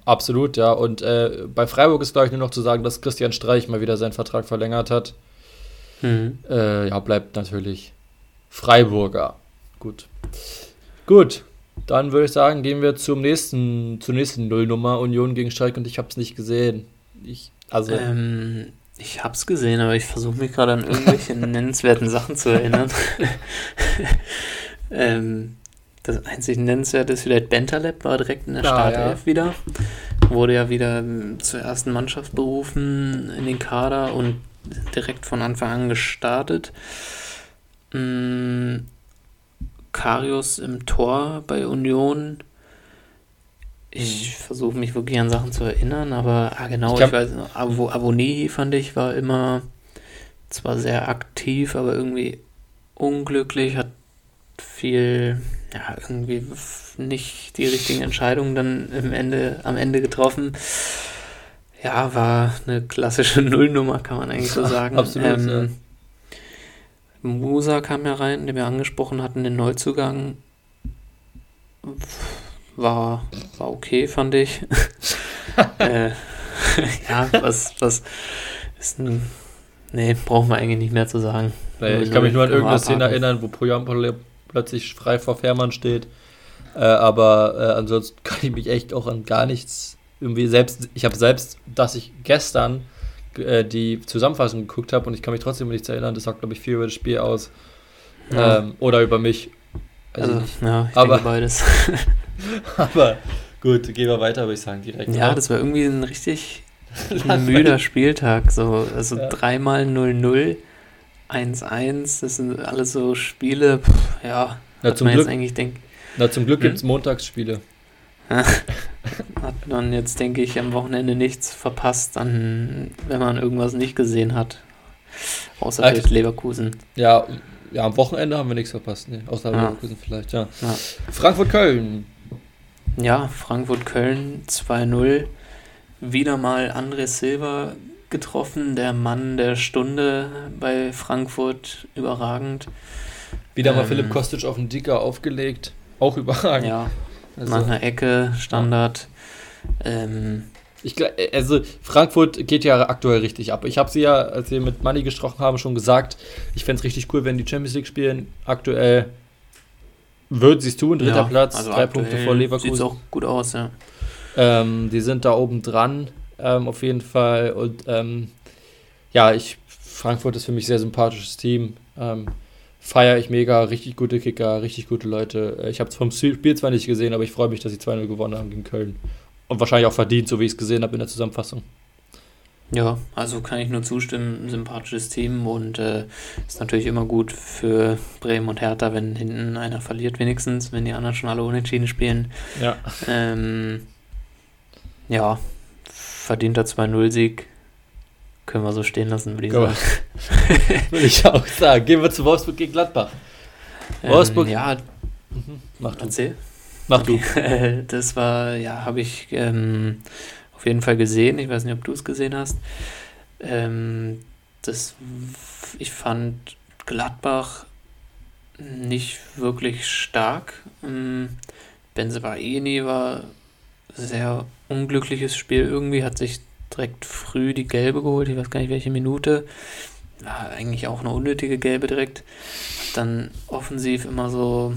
absolut, ja. Und äh, bei Freiburg ist, glaube ich, nur noch zu sagen, dass Christian Streich mal wieder seinen Vertrag verlängert hat. Mhm. Äh, ja, bleibt natürlich Freiburger. Gut. Gut. Dann würde ich sagen, gehen wir zum nächsten, zur nächsten Nullnummer Union gegen Schalke und ich habe es nicht gesehen. Ich, also ähm, Ich hab's gesehen, aber ich versuche mich gerade an irgendwelche nennenswerten Sachen zu erinnern. ähm, das einzig nennenswerte ist vielleicht Bentaleb, war direkt in der Ah, Startelf ja. wieder. Wurde ja wieder ähm, zur ersten Mannschaft berufen in den Kader und direkt von Anfang an gestartet. Mm, Karius im Tor bei Union. Ich versuche mich wirklich an Sachen zu erinnern, aber ah, genau, Ich ich, weiß, Avo, Aboni fand ich war immer zwar sehr aktiv, aber irgendwie unglücklich, hat viel, ja, irgendwie nicht die richtigen Entscheidungen dann im Ende, am Ende getroffen. Ja, war eine klassische Nullnummer, kann man eigentlich so sagen. Absolut, ja. Musa kam ja rein, den wir angesprochen hatten, den Neuzugang. War, war okay, fand ich. äh, ja, was, was ist ein. Nee, brauchen wir eigentlich nicht mehr zu sagen. Nee, ich kann mich nur an irgendeine Szene erinnern, wo Poyampol plötzlich frei vor Fährmann steht. Äh, aber äh, ansonsten kann ich mich echt auch an gar nichts irgendwie selbst. Ich habe selbst, dass ich gestern äh, die Zusammenfassung geguckt habe und ich kann mich trotzdem nichts erinnern. Das sagt, glaube ich, viel über das Spiel aus. Ja. Ähm, oder über mich. Weiß also, ich nicht. ja, ich Aber- denke beides. Aber gut, gehen wir weiter, würde ich sagen, direkt. Ja, oder? das war irgendwie ein richtig müder Spieltag. So, also Ja. dreimal 0-0, 1-1, das sind alles so Spiele, pff, ja, Na, zum man jetzt Glück, eigentlich denkt, na, zum Glück Hm? gibt es Montagsspiele. hat man jetzt, denke ich, am Wochenende nichts verpasst, an, wenn man irgendwas nicht gesehen hat. Außer vielleicht Leverkusen. Ja, ja, am Wochenende haben wir nichts verpasst. Nee, außer Ja. Leverkusen vielleicht, ja. Ja. Frankfurt-Köln. Ja, Frankfurt-Köln 2-0. Wieder mal André Silva getroffen, der Mann der Stunde bei Frankfurt. Überragend. Wieder mal Ähm. Philipp Kostic auf den Dicker aufgelegt. Auch überragend. Ja, Also, nach einer Ecke, Standard. Ähm, ich, gl- also Frankfurt geht ja aktuell richtig ab. Ich habe sie ja, als wir mit Manni gesprochen haben, schon gesagt, ich fände es richtig cool, wenn die Champions League spielen. Aktuell würden sie es tun. Dritter ja, Platz, also drei Punkte vor Sieht Leverkusen. auch gut aus, ja. Ähm, die sind da oben dran, ähm, auf jeden Fall. Und ähm, ja, ich, Frankfurt ist für mich ein sehr sympathisches Team. Ähm, Feiere ich mega, richtig gute Kicker, richtig gute Leute. Äh, Ich habe es vom Spiel zwar nicht gesehen, aber ich freue mich, dass sie 2-0 gewonnen haben gegen Köln. Und wahrscheinlich auch verdient, so wie ich es gesehen habe in der Zusammenfassung. Ja, also kann ich nur zustimmen. Sympathisches Team und äh, ist natürlich immer gut für Bremen und Hertha, wenn hinten einer verliert, wenigstens, wenn die anderen schon alle unentschieden spielen. Ja. Ähm, ja, verdienter 2-0-Sieg. Können wir so stehen lassen, würde ich sagen. Würde ich auch sagen. Gehen wir zu Wolfsburg gegen Gladbach. Wolfsburg- Ähm, ja, Mach du. erzähl. Mach du. Das war, ja, habe ich ähm, auf jeden Fall gesehen. Ich weiß nicht, ob du es gesehen hast. Ähm, das, ich fand Gladbach nicht wirklich stark. Ähm, Benzebaini war sehr unglückliches Spiel irgendwie, hat sich direkt früh die gelbe geholt, ich weiß gar nicht welche Minute. War eigentlich auch eine unnötige gelbe direkt. Dann offensiv immer so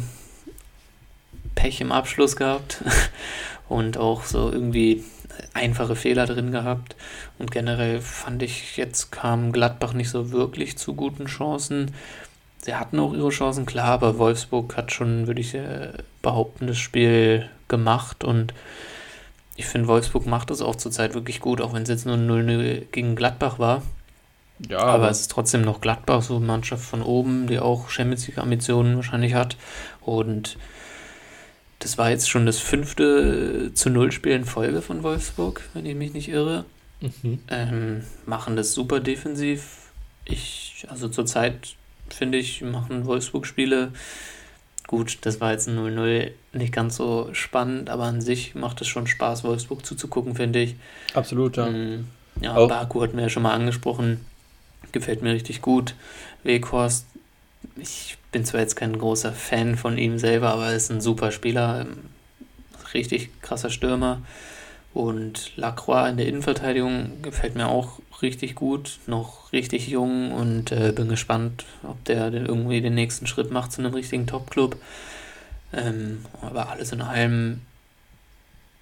Pech im Abschluss gehabt und auch so irgendwie einfache Fehler drin gehabt. Und generell fand ich, jetzt kam Gladbach nicht so wirklich zu guten Chancen. Sie hatten auch ihre Chancen, klar, aber Wolfsburg hat schon, würde ich äh, behaupten, das Spiel gemacht und ich finde, Wolfsburg macht das auch zurzeit wirklich gut, auch wenn es jetzt nur 0-0 gegen Gladbach war. Ja, Aber es ist trotzdem noch Gladbach, so eine Mannschaft von oben, die auch Champions League Ambitionen wahrscheinlich hat. Und das war jetzt schon das fünfte zu Null Spiel in Folge von Wolfsburg, wenn ich mich nicht irre. Mhm. Ähm, machen das super defensiv. Ich, also zurzeit finde ich, machen Wolfsburg-Spiele gut. Das war jetzt ein 0-0 nicht ganz so spannend, aber an sich macht es schon Spaß, Wolfsburg zuzugucken, finde ich. Absolut, ja. Mm, Ja, Auch- Baku hatten wir ja schon mal angesprochen. Gefällt mir richtig gut. Weghorst, ich bin zwar jetzt kein großer Fan von ihm selber, aber er ist ein super Spieler. Richtig krasser Stürmer. Und Lacroix in der Innenverteidigung gefällt mir auch richtig gut. Noch richtig jung und äh, bin gespannt, ob der irgendwie den nächsten Schritt macht zu einem richtigen Top-Club. Ähm, aber alles in allem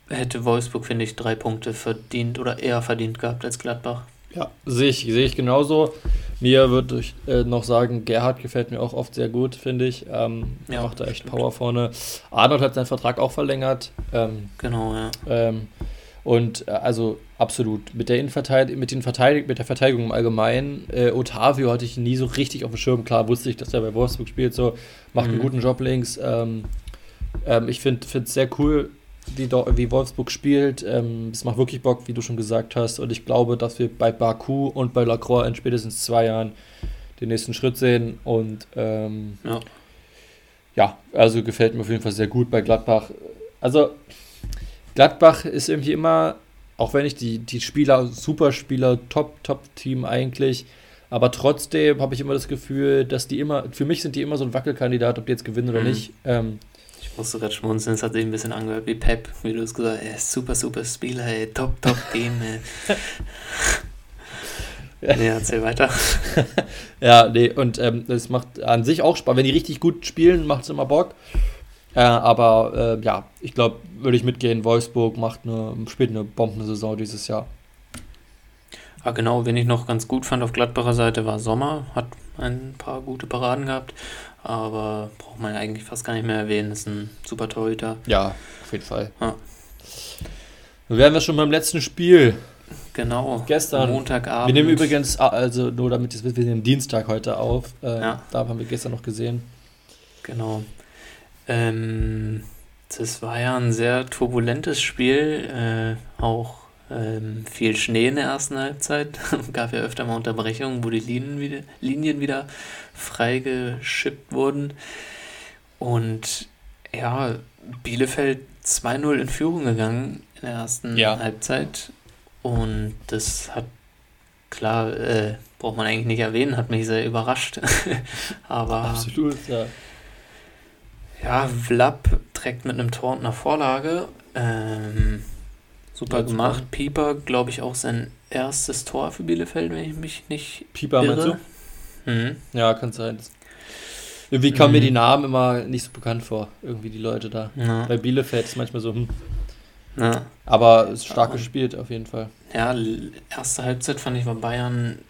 hätte Wolfsburg, finde ich, drei Punkte verdient oder eher verdient gehabt als Gladbach. Ja, sehe ich, sehe ich genauso. Mir würde ich äh, noch sagen, Gerhard gefällt mir auch oft sehr gut, finde ich. Ähm, ja, macht da echt stimmt. Power vorne. Arnold hat seinen Vertrag auch verlängert. Ähm, genau, ja. Ähm, und äh, also absolut. Mit der, Innenverteidig mit, den Verteidig mit der Verteidigung im Allgemeinen, äh, Otavio hatte ich nie so richtig auf dem Schirm. Klar wusste ich, dass er bei Wolfsburg spielt, so macht mhm. einen guten Job links. Ähm, ähm, ich finde es sehr cool, wie, wie Wolfsburg spielt. Ähm, es macht wirklich Bock, wie du schon gesagt hast. Und ich glaube, dass wir bei Baku und bei Lacroix in spätestens zwei Jahren den nächsten Schritt sehen. Und ähm, ja. ja, also gefällt mir auf jeden Fall sehr gut bei Gladbach. Also Gladbach ist irgendwie immer, auch wenn ich die, die Spieler, Superspieler, Top, Top-Team eigentlich, aber trotzdem habe ich immer das Gefühl, dass die immer, für mich sind die immer so ein Wackelkandidat, ob die jetzt gewinnen oder mhm. nicht. Ähm, ich musste gerade schmunzeln, es hat sich ein bisschen angehört wie Pep, wie du es gesagt hast. Er super, super Spieler, ey, top, top Team. ja. Nee, erzähl weiter. ja, nee, und ähm, macht an sich auch Spaß. Wenn die richtig gut spielen, macht es immer Bock. Äh, aber äh, ja, ich glaube, würde ich mitgehen. Wolfsburg macht eine, spielt eine Bombensaison dieses Jahr. Ah, genau, wen ich noch ganz gut fand auf Gladbacher Seite war Sommer, hat ein paar gute Paraden gehabt, aber braucht man eigentlich fast gar nicht mehr erwähnen, ist ein super Torhüter. Ja, auf jeden Fall. Ja. Dann wären wir schon beim letzten Spiel. Genau. Gestern. Montagabend. Wir nehmen übrigens, ah, also nur damit es wir nehmen Dienstag heute auf. Äh, ja. Da haben wir gestern noch gesehen. Genau. Ähm, das war ja ein sehr turbulentes Spiel, äh, auch ähm, viel Schnee in der ersten Halbzeit. Gab ja öfter mal Unterbrechungen, wo die Linien wieder, Linien wieder freigeschippt wurden. Und ja, Bielefeld 2-0 in Führung gegangen in der ersten ja. Halbzeit. Und das hat, klar, äh, braucht man eigentlich nicht erwähnen, hat mich sehr überrascht. Aber. Absolut, ja. Ja, Vlap trägt mit einem Tor und einer Vorlage. Ähm, super ja, gemacht. Pieper, glaube ich, auch sein erstes Tor für Bielefeld, wenn ich mich nicht Pieper irre. meinst du? Mhm. Ja, kann sein. Irgendwie kommen mhm. mir die Namen immer nicht so bekannt vor, irgendwie die Leute da. Ja. Bei Bielefeld ist manchmal so, hm. Ja. Aber ist stark Aber, gespielt auf jeden Fall. Ja, erste Halbzeit fand ich bei Bayern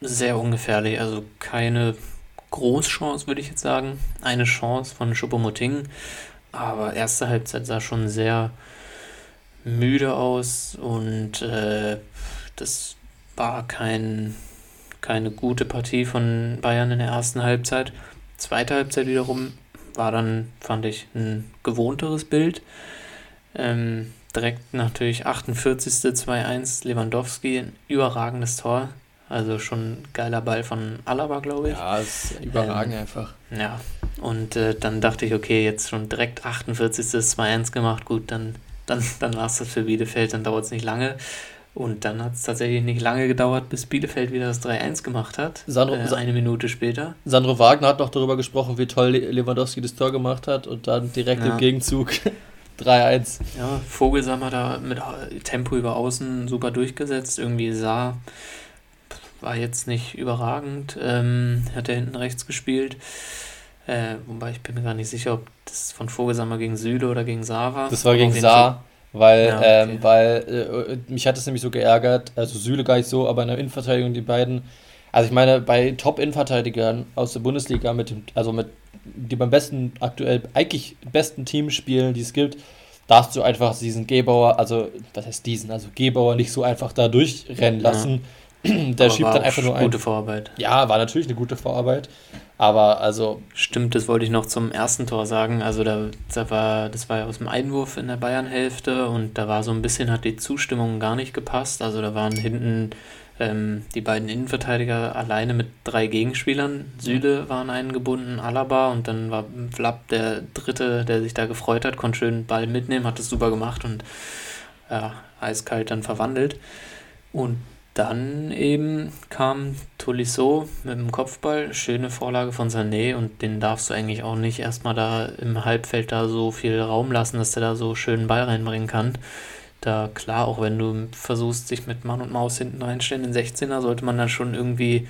sehr ungefährlich. Also keine Großchance, würde ich jetzt sagen. Eine Chance von Schuppomoting. Aber erste Halbzeit sah schon sehr müde aus und äh, das war kein, keine gute Partie von Bayern in der ersten Halbzeit. Zweite Halbzeit wiederum war dann, fand ich, ein gewohnteres Bild. Ähm, direkt natürlich 48. 2-1 Lewandowski, ein überragendes Tor. Also schon ein geiler Ball von Alaba, glaube ich. Ja, ist überragend ähm, einfach. Ja, und äh, dann dachte ich, okay, jetzt schon direkt 48. 2-1 gemacht, gut, dann, dann, dann war es das für Bielefeld, dann dauert es nicht lange. Und dann hat es tatsächlich nicht lange gedauert, bis Bielefeld wieder das 3-1 gemacht hat. Sandro, äh, eine Minute später. Sandro Wagner hat noch darüber gesprochen, wie toll Lewandowski das Tor gemacht hat und dann direkt ja. im Gegenzug 3-1. Ja, Vogelsammer da mit Tempo über außen super durchgesetzt. Irgendwie sah war jetzt nicht überragend. Ähm, hat er hinten rechts gespielt. Äh, wobei ich bin mir gar nicht sicher, ob das von Vogelsammer gegen Süle oder gegen Saar war. Das war gegen Saar, weil, ja, okay. ähm, weil äh, mich hat es nämlich so geärgert, also Süle gar nicht so, aber in der Innenverteidigung die beiden. Also ich meine, bei Top-Innenverteidigern aus der Bundesliga mit dem, also mit die beim besten, aktuell eigentlich besten Team spielen, die es gibt, darfst du einfach diesen Gebauer, also was heißt diesen, also Gebauer nicht so einfach da durchrennen lassen. Ja der aber schiebt dann einfach nur ein. Gute Vorarbeit. Ja, war natürlich eine gute Vorarbeit. Aber also. Stimmt, das wollte ich noch zum ersten Tor sagen. Also da, da war, das war ja aus dem Einwurf in der Bayern-Hälfte und da war so ein bisschen, hat die Zustimmung gar nicht gepasst. Also da waren hinten ähm, die beiden Innenverteidiger alleine mit drei Gegenspielern. Süle waren eingebunden, Alaba und dann war Flapp der Dritte, der sich da gefreut hat, konnte schön Ball mitnehmen, hat es super gemacht und ja, eiskalt dann verwandelt. Und dann eben kam Tolisso mit dem Kopfball, schöne Vorlage von Sané und den darfst du eigentlich auch nicht erstmal da im Halbfeld da so viel Raum lassen, dass der da so schönen Ball reinbringen kann. Da klar, auch wenn du versuchst, sich mit Mann und Maus hinten reinstellen, in 16er, sollte man dann schon irgendwie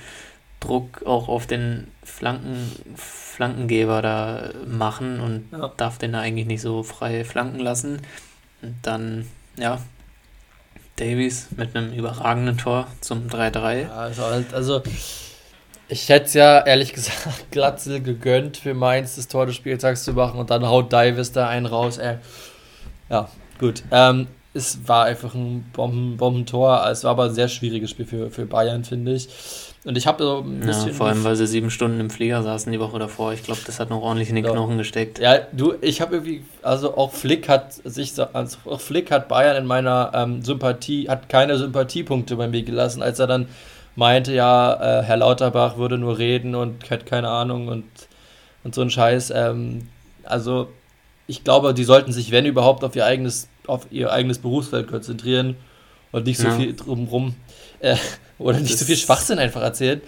Druck auch auf den Flanken, Flankengeber da machen und ja. darf den da eigentlich nicht so frei flanken lassen. Und dann, ja, Davies mit einem überragenden Tor zum 3-3. Ja, also, halt, also ich hätte es ja ehrlich gesagt Glatzel gegönnt für Mainz das Tor des Spieltags zu machen und dann haut Davis da einen raus. Ey. Ja, gut. Ähm, es war einfach ein Bomben, Bombentor. Es war aber ein sehr schwieriges Spiel für, für Bayern, finde ich. Und ich habe so ein bisschen. Ja, vor allem, weil sie sieben Stunden im Flieger saßen die Woche davor. Ich glaube, das hat noch ordentlich in den ja. Knochen gesteckt. Ja, du, ich habe irgendwie, also auch Flick hat sich, also auch Flick hat Bayern in meiner ähm, Sympathie, hat keine Sympathiepunkte bei mir gelassen, als er dann meinte, ja, äh, Herr Lauterbach würde nur reden und hat keine Ahnung und, und so ein Scheiß. Ähm, also, ich glaube, die sollten sich, wenn überhaupt, auf ihr eigenes, auf ihr eigenes Berufsfeld konzentrieren und nicht so ja. viel drumrum. Äh, oder nicht so viel Schwachsinn einfach erzählen.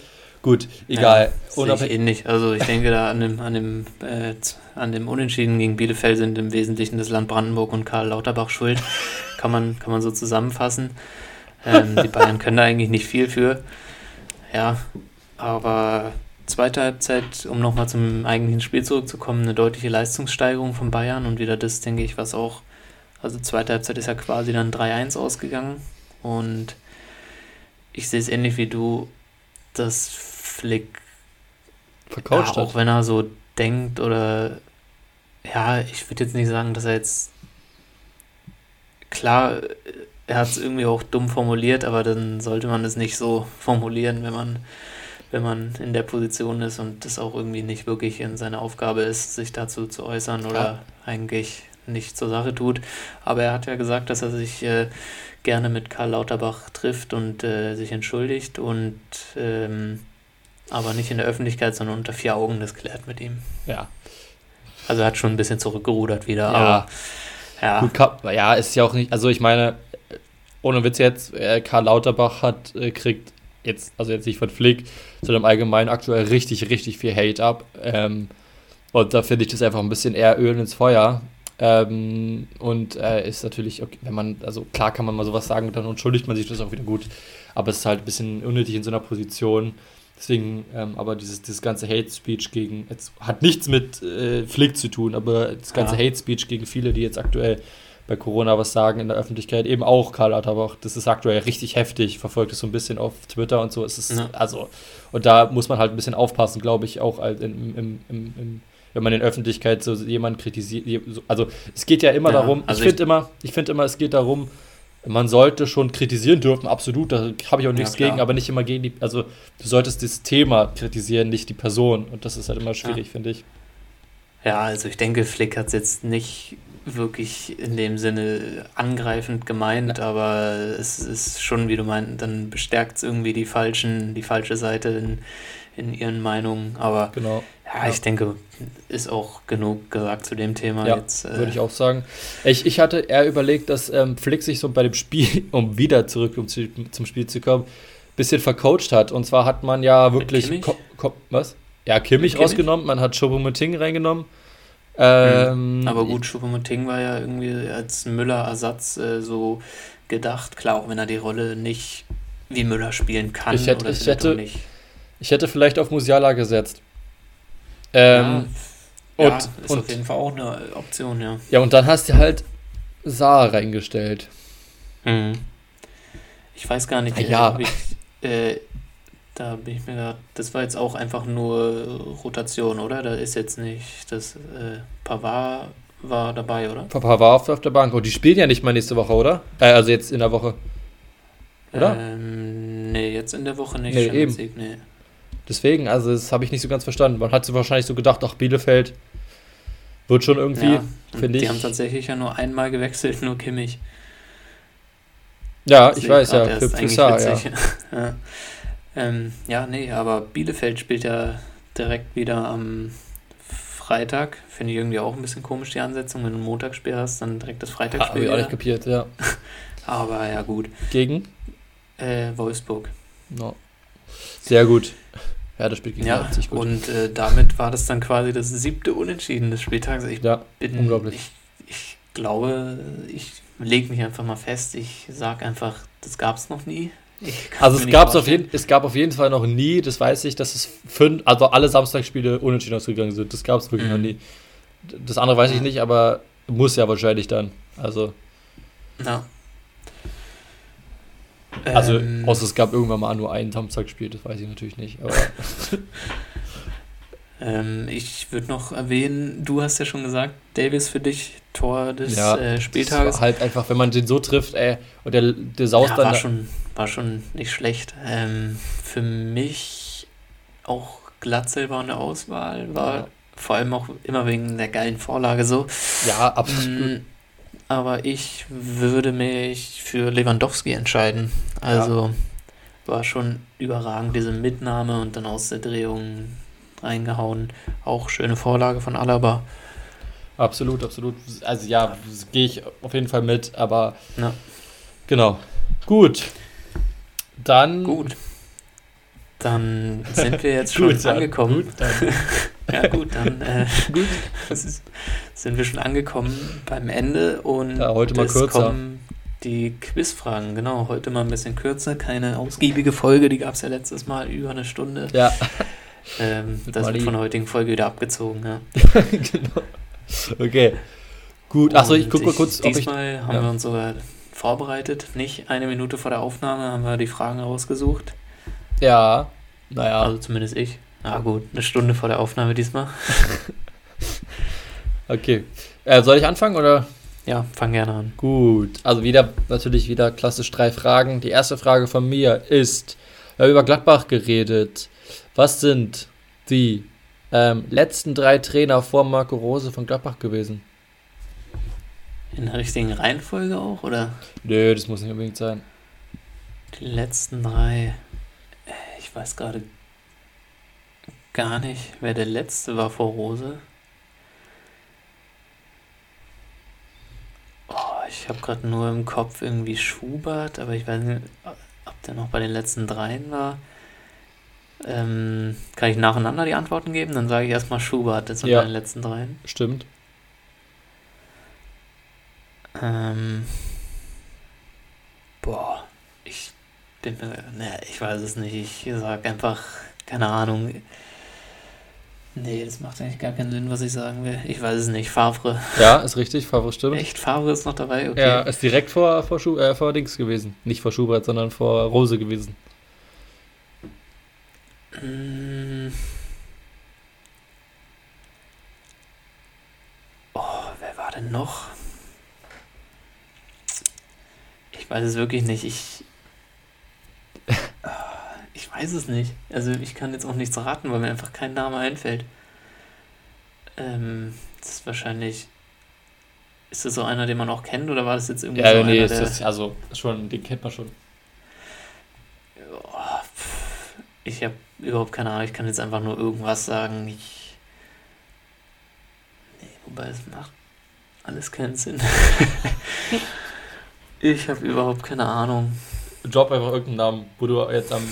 Gut, egal. Ja, sehe ich ähnlich. Also ich denke da an dem, an dem, äh, an dem Unentschieden gegen Bielefeld sind im Wesentlichen das Land Brandenburg und Karl Lauterbach schuld. kann man, kann man so zusammenfassen. Ähm, die Bayern können da eigentlich nicht viel für. Ja, aber zweite Halbzeit, um nochmal zum eigentlichen Spiel zurückzukommen, eine deutliche Leistungssteigerung von Bayern und wieder das, denke ich, was auch, also zweite Halbzeit ist ja quasi dann 3-1 ausgegangen und ich sehe es ähnlich wie du, dass Flick vercoacht ja, auch wenn er so denkt oder ja, ich würde jetzt nicht sagen, dass er jetzt klar, er hat es irgendwie auch dumm formuliert, aber dann sollte man es nicht so formulieren, wenn man wenn man in der Position ist und das auch irgendwie nicht wirklich in seiner Aufgabe ist, sich dazu zu äußern oder ja. eigentlich nicht zur Sache tut. Aber er hat ja gesagt, dass er sich äh, gerne mit Karl Lauterbach trifft und äh, sich entschuldigt und ähm, aber nicht in der Öffentlichkeit, sondern unter vier Augen das klärt mit ihm. Ja. Also er hat schon ein bisschen zurückgerudert wieder, ja. aber ja. Gut, ja, ist ja auch nicht, also ich meine, ohne Witz jetzt, äh, Karl Lauterbach hat, äh, kriegt jetzt, also jetzt nicht von Flick, sondern im Allgemeinen aktuell richtig, richtig viel Hate ab. Ähm, und da finde ich das einfach ein bisschen eher Öl ins Feuer. Ähm, und äh, ist natürlich, okay, wenn man, also klar kann man mal sowas sagen, dann entschuldigt man sich das auch wieder gut. Aber es ist halt ein bisschen unnötig in so einer Position. Deswegen, ähm, aber dieses, dieses ganze Hate Speech gegen, jetzt hat nichts mit äh, Flick zu tun, aber das ganze ja. Hate Speech gegen viele, die jetzt aktuell bei Corona was sagen in der Öffentlichkeit, eben auch Karl Lauterbach, das ist aktuell richtig heftig, verfolgt es so ein bisschen auf Twitter und so. Es ist, ja. also, und da muss man halt ein bisschen aufpassen, glaube ich, auch im, im, im, im wenn man in der Öffentlichkeit so jemanden kritisiert. Also es geht ja immer ja, darum, also ich finde immer, ich finde immer, es geht darum, man sollte schon kritisieren dürfen, absolut, da habe ich auch nichts ja, gegen, aber nicht immer gegen die, also du solltest das Thema kritisieren, nicht die Person. Und das ist halt immer schwierig, ja. finde ich. Ja, also ich denke, Flick hat es jetzt nicht wirklich in dem Sinne angreifend gemeint, ja. aber es ist schon, wie du meinst, dann bestärkt es irgendwie die falschen, die falsche Seite in, in ihren Meinungen. Aber genau. ja, ich denke, ist auch genug gesagt zu dem Thema ja, jetzt. Äh, würde ich auch sagen. Ich, ich hatte eher überlegt, dass ähm, Flick sich so bei dem Spiel, um wieder zurück um zu, zum Spiel zu kommen, ein bisschen vercoacht hat. Und zwar hat man ja wirklich. was? Ja, Kimmich, Kimmich rausgenommen, man hat Choupo-Moting reingenommen. Ähm, Aber gut, Choupo-Moting war ja irgendwie als Müller-Ersatz äh, so gedacht. Klar, auch wenn er die Rolle nicht wie Müller spielen kann. Ich hätte, ich hätte, nicht. Ich hätte vielleicht auf Musiala gesetzt. Ähm, ja, und, ist und, auf jeden Fall auch eine Option, ja. Ja, und dann hast du halt Saar reingestellt. Mhm. Ich weiß gar nicht, ah, ja. ich, äh, da bin ich mir gerade. Das war jetzt auch einfach nur Rotation, oder? Da ist jetzt nicht das äh, Pavard war dabei, oder? Pavard war auf der Bank. Und die spielen ja nicht mal nächste Woche, oder? Äh, also jetzt in der Woche. Oder? Ähm, nee, jetzt in der Woche nicht. Nee, eben. nee. Deswegen, also das habe ich nicht so ganz verstanden. Man hat so wahrscheinlich so gedacht, ach, Bielefeld wird schon irgendwie, ja, finde ich. Die haben tatsächlich ja nur einmal gewechselt, nur Kimmich. Ja, ich weiß ja, für Pissar, ja. ja. Ähm, ja, nee, aber Bielefeld spielt ja direkt wieder am Freitag. Finde ich irgendwie auch ein bisschen komisch, die Ansetzung. Wenn du ein Montagsspiel hast, dann direkt das Freitagsspiel. Habe ich auch nicht kapiert, ja. aber ja, gut. Gegen? Äh, Wolfsburg. No. Sehr gut. Ja, das Spiel ging ja, Leipzig gut. Und äh, damit war das dann quasi das siebte Unentschieden des Spieltags. Ich ja, bin, unglaublich. Ich, ich glaube, ich lege mich einfach mal fest. Ich sage einfach, das gab es noch nie. Also es, gab's auf jeden, es gab auf jeden Fall noch nie, das weiß ich, dass es fünf, also alle Samstagsspiele unentschieden ausgegangen sind. Das gab es wirklich mhm. noch nie. Das andere weiß ich nicht, aber muss ja wahrscheinlich dann. Also. Ja. Also, Ähm, außer es gab irgendwann mal nur ein Samstagspiel, das weiß ich natürlich nicht. Ähm, ich würde noch erwähnen, du hast ja schon gesagt, Davis für dich Tor des Ja, äh, das Spieltages. halt einfach, wenn man den so trifft, ey, und der, der saust Ja, dann. war schon, war schon nicht schlecht. Ähm, für mich auch Glatzel war eine Auswahl, war Ja. vor allem auch immer wegen der geilen Vorlage so. ja, absolut. Mm, Aber ich würde mich für Lewandowski entscheiden. Also war schon überragend, diese Mitnahme und dann aus der Drehung reingehauen. Auch schöne Vorlage von Alaba. Absolut, absolut. Also ja, gehe ich auf jeden Fall mit, aber Ja. genau. Gut. Dann. Gut. Dann sind wir jetzt schon Gut, angekommen. Gut, Ja gut, dann äh, gut. sind wir schon angekommen beim Ende und Ja, heute mal kürzer. kommen die Quizfragen. Genau, heute mal ein bisschen kürzer, keine ausgiebige Folge, die gab es ja letztes Mal über eine Stunde. Ja, Ähm, das Mali. wird von der heutigen Folge wieder abgezogen. Ja. genau. Okay. Gut, achso, ich gucke mal kurz, ob ich. Diesmal haben ja. wir uns sogar vorbereitet. Nicht eine Minute vor der Aufnahme haben wir die Fragen rausgesucht. Ja, naja. Also zumindest ich. Na gut, eine Stunde vor der Aufnahme diesmal. Okay. Äh, soll ich anfangen oder? Ja, fang gerne an. Gut. Also wieder, natürlich wieder klassisch drei Fragen. Die erste Frage von mir ist, wir haben über Gladbach geredet. Was sind die ähm, letzten drei Trainer vor Marco Rose von Gladbach gewesen? In der richtigen Reihenfolge auch, oder? Nö, das muss nicht unbedingt sein. Die letzten drei. Ich weiß gerade gar nicht, wer der letzte war vor Rose. Oh, ich habe gerade nur im Kopf irgendwie Schubert, aber ich weiß nicht, ob der noch bei den letzten dreien war. Ähm, kann ich nacheinander die Antworten geben? Dann sage ich erstmal Schubert, das sind Ja. meine letzten dreien. Stimmt. Ähm, boah, ich bin mir, ne, ich weiß es nicht. Ich sag einfach, keine Ahnung. Nee, das macht eigentlich gar keinen Sinn, was ich sagen will. Ich weiß es nicht. Favre. Ja, ist richtig, Favre stimmt. Echt? Favre ist noch dabei? Okay. Ja, ist direkt vor, vor, Schu äh, vor Dings gewesen. Nicht vor Schubert, sondern vor Rose gewesen. Mm. Oh, wer war denn noch? Ich weiß es wirklich nicht. Ich. Ah, Ich weiß es nicht. Also ich kann jetzt auch nichts raten, weil mir einfach kein Name einfällt. Ähm, das ist wahrscheinlich. Ist das so einer, den man auch kennt, oder war das jetzt irgendwie Ja, so nee, einer, ist das, also schon, den kennt man schon. Ich habe überhaupt keine Ahnung. Ich kann jetzt einfach nur irgendwas sagen. Ich. Nee, wobei es macht alles keinen Sinn. ich habe überhaupt keine Ahnung. Drop einfach irgendeinen Namen, wo du jetzt am.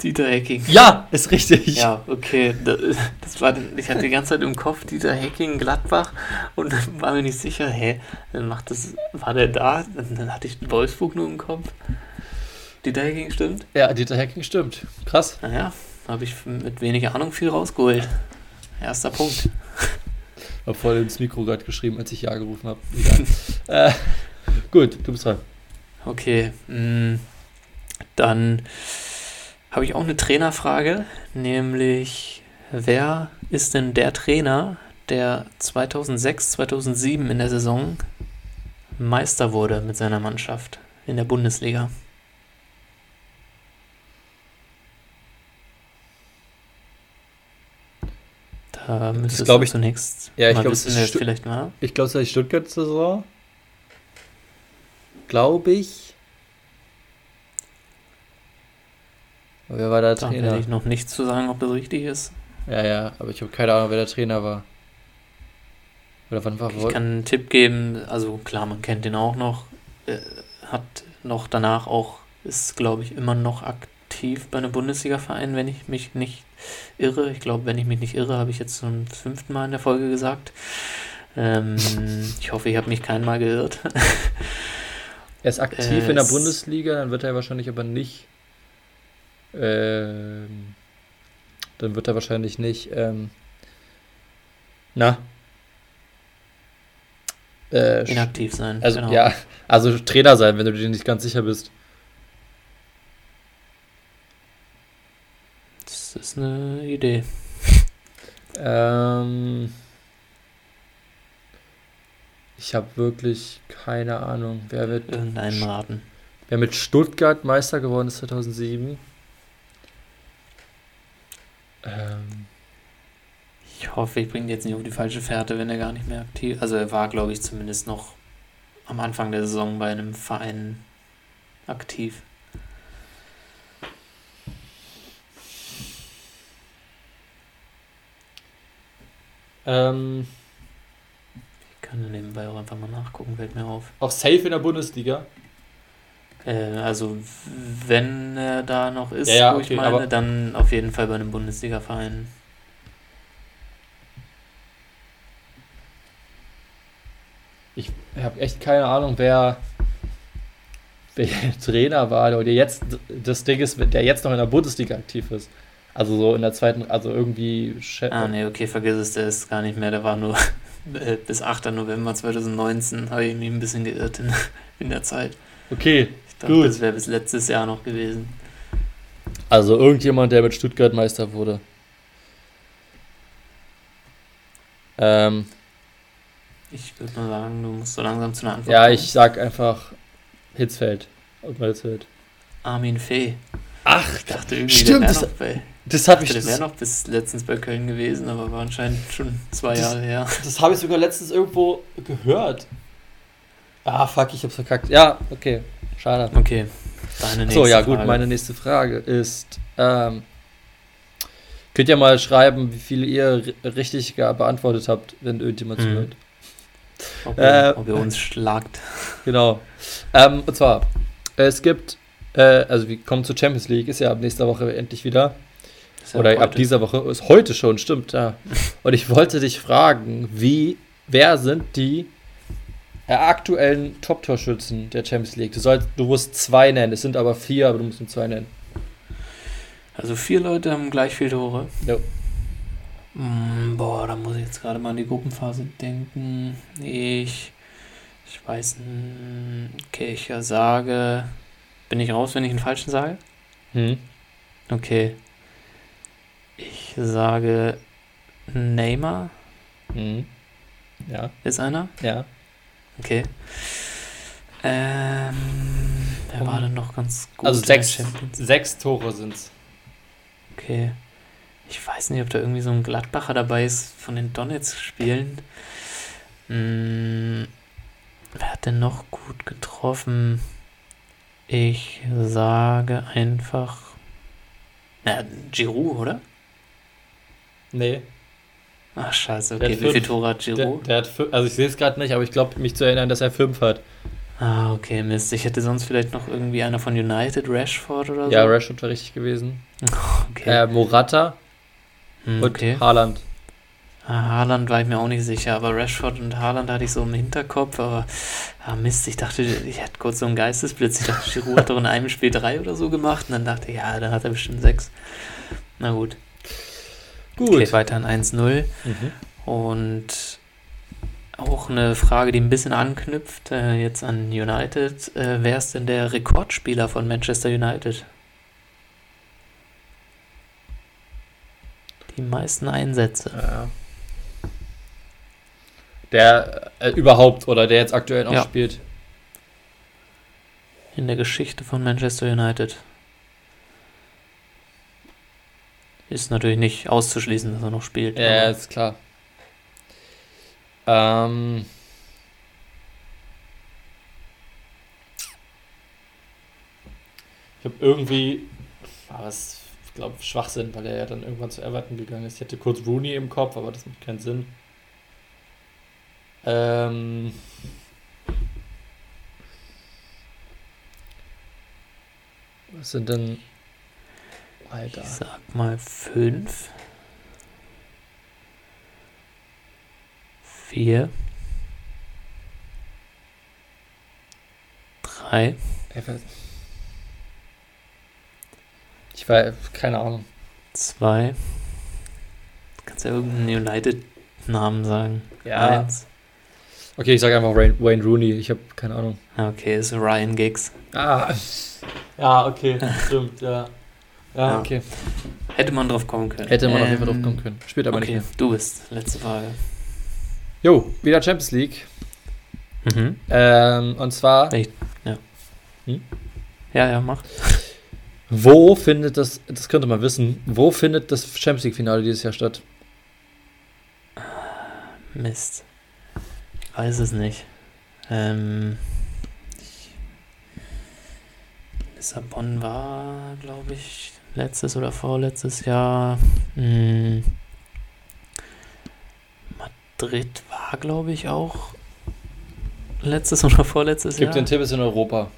Dieter Hecking. Ja, ist richtig. Ja, okay. da- Das war, ich hatte die ganze Zeit im Kopf Dieter Hecking Gladbach und war mir nicht sicher, hä, dann macht das, war der da? Dann, hatte ich Wolfsburg nur im Kopf. Dieter Hecking stimmt? Ja, Dieter Hacking stimmt. Krass. Naja, habe ich mit wenig Ahnung viel rausgeholt. Erster Punkt. Hab voll ins Mikro gerade geschrieben, als ich Ja gerufen habe. äh, gut, du bist dran. Okay, mh, dann habe ich auch eine Trainerfrage, nämlich wer ist denn der Trainer, der 2006, 2007 in der Saison Meister wurde mit seiner Mannschaft in der Bundesliga? Da du ich- zunächst Ja, ich mal glaub, es wissen, ist wer es vielleicht war. Ich glaube, es war die Stuttgart-Saison. Glaube ich. Wer war der Da Trainer? werde ich noch nichts zu sagen, ob das richtig ist. Ja, ja, aber ich habe keine Ahnung, wer der Trainer war. Oder wann war Ich kann einen Tipp geben, also klar, man kennt den auch noch, äh, hat noch danach auch, ist glaube ich immer noch aktiv bei einem Bundesliga-Verein, wenn ich mich nicht irre. Ich glaube, wenn ich mich nicht irre, habe ich jetzt zum fünften Mal in der Folge gesagt. Ähm, ich hoffe, ich habe mich kein Mal geirrt. Er ist aktiv äh, in der Bundesliga, dann wird er wahrscheinlich aber nicht. Ähm, dann wird er wahrscheinlich nicht. Ähm, na. Äh, Inaktiv sein. Also, genau. ja, also Trainer sein, wenn du dir nicht ganz sicher bist. Das ist eine Idee. ähm ich habe wirklich keine Ahnung, wer mit, Irgendeinen raten. wer mit Stuttgart Meister geworden ist 2007. Ähm, Ich hoffe, ich bringe jetzt nicht auf die falsche Fährte, wenn er gar nicht mehr aktiv Also er war, glaube ich, zumindest noch am Anfang der Saison bei einem Verein aktiv. ähm, kann ja nebenbei auch einfach mal nachgucken, fällt mir auf. auch safe in der Bundesliga. Äh, also wenn er da noch ist, Ja, ja, wo okay, ich meine, dann auf jeden Fall bei einem Bundesliga-Verein. Ich habe echt keine Ahnung, wer, wer der Trainer war, der jetzt das Ding ist, der jetzt noch in der Bundesliga aktiv ist. Also so in der zweiten, also irgendwie Chef. Ah, nee, okay, vergiss es, der ist gar nicht mehr. Der war nur äh, bis 8. November 2019, habe ich mich ein bisschen geirrt in, in der Zeit. Okay, Ich dachte, Gut. das wäre bis letztes Jahr noch gewesen. also irgendjemand, der mit Stuttgart Meister wurde. Ähm, Ich würde mal sagen, du musst so langsam zu einer Antwort ja, kommen. ich sag einfach Hitzfeld. Ottmar Hitzfeld. Armin Fee. Ach, Ich dachte irgendwie, Stimmt, der das- wäre noch, bei, das habe ich, der wär das, noch bis letztens bei Köln gewesen, aber war anscheinend schon zwei Das- Jahre her. das habe ich sogar letztens irgendwo gehört. Ah, fuck, ich hab's verkackt. Ja, okay, schade. Okay, deine nächste So, ja gut, Frage. meine nächste Frage ist, ähm, könnt ihr mal schreiben, wie viele ihr ri- richtig beantwortet habt, wenn irgendjemand Mhm. zuhört. Ob, Äh, ihr, ob ihr uns schlagt. Genau. Ähm, und zwar, es gibt, äh, also wir kommen zur Champions League, ist ja ab nächster Woche endlich wieder. Ja Oder heute. ab dieser Woche, ist heute schon, stimmt, ja. Und ich wollte dich fragen, wie, wer sind die äh, aktuellen Top-Torschützen der Champions League? Du sollst, du musst zwei nennen, es sind aber vier, aber du musst nur zwei nennen. Also vier Leute haben gleich viele Tore. Ja. Mm, boah, da muss ich jetzt gerade mal an die Gruppenphase denken. Ich, ich weiß, mm, okay, ich sage, bin ich raus, wenn ich einen falschen sage? Hm. Okay. Ich sage, Neymar Hm. Ja, ist einer. ja. Okay. Ähm, wer war denn noch ganz gut? Also sechs, sechs Tore sind's. Okay. Ich weiß nicht, ob da irgendwie so ein Gladbacher dabei ist von den Donetsk-Spielen. Hm, wer hat denn noch gut getroffen? Ich sage einfach. Na, Giroud, oder? Nee. Ach, scheiße, Der okay. hat Wie fünf. Tore hat Der, Giroud? der hat fü- also ich sehe es gerade nicht, aber ich glaube, mich zu erinnern, dass er fünf hat. Ah, okay, Mist. Ich hätte sonst vielleicht noch irgendwie einer von United, Rashford oder so. Ja, Rashford war richtig gewesen. okay. Äh, Morata Hm, und okay. Haaland. Ah, Haaland war ich mir auch nicht sicher, aber Rashford und Haaland hatte ich so im Hinterkopf, aber ah Mist, ich dachte, ich hatte kurz so einen Geistesblitz. Ich dachte, Giroud hat doch in einem Spiel drei oder so gemacht und dann dachte ich, ja, dann hat er bestimmt sechs. Na gut. Gut. Okay, weiter an 1-0 Mhm. und auch eine Frage, die ein bisschen anknüpft, äh, jetzt an United. Äh, wer ist denn der Rekordspieler von Manchester United? Die meisten Einsätze. Ja. Der äh, überhaupt oder der jetzt aktuell noch Ja. spielt. in der Geschichte von Manchester United. Ist natürlich nicht auszuschließen, dass er noch spielt. Ja, ist klar. Ähm. Ich habe irgendwie, aber es, ich glaube, Schwachsinn, weil er ja dann irgendwann zu Everton gegangen ist. Ich hatte kurz Rooney im Kopf, aber das macht keinen Sinn. Ähm. Was sind denn. Alter. ich sag mal fünf. Vier. Drei. Ich war, keine Ahnung. Zwei. Du kannst ja irgendeinen United-Namen sagen. Ja. Eins. Okay, ich sage einfach Wayne, Wayne Rooney. Ich habe keine Ahnung. Ah, Okay, ist Ryan Giggs. Ah. Ja, okay, stimmt, ja. Ja, Ja. okay. Hätte man drauf kommen können. Hätte man auf jeden Fall Ähm, drauf kommen können. Spielt aber okay, nicht mehr. du bist. Letzte Frage. Jo, wieder Champions League. Mhm. Ähm, und zwar, Ja, ja, mach. wo findet das, das könnte man wissen, wo findet das Champions League-Finale dieses Jahr statt? Mist. Weiß es nicht. Ähm, Lissabon war, glaube ich, letztes oder vorletztes Jahr. Hm, Madrid war, glaube ich, auch letztes oder vorletztes Gibt Jahr. den Tipp, ist in Europa.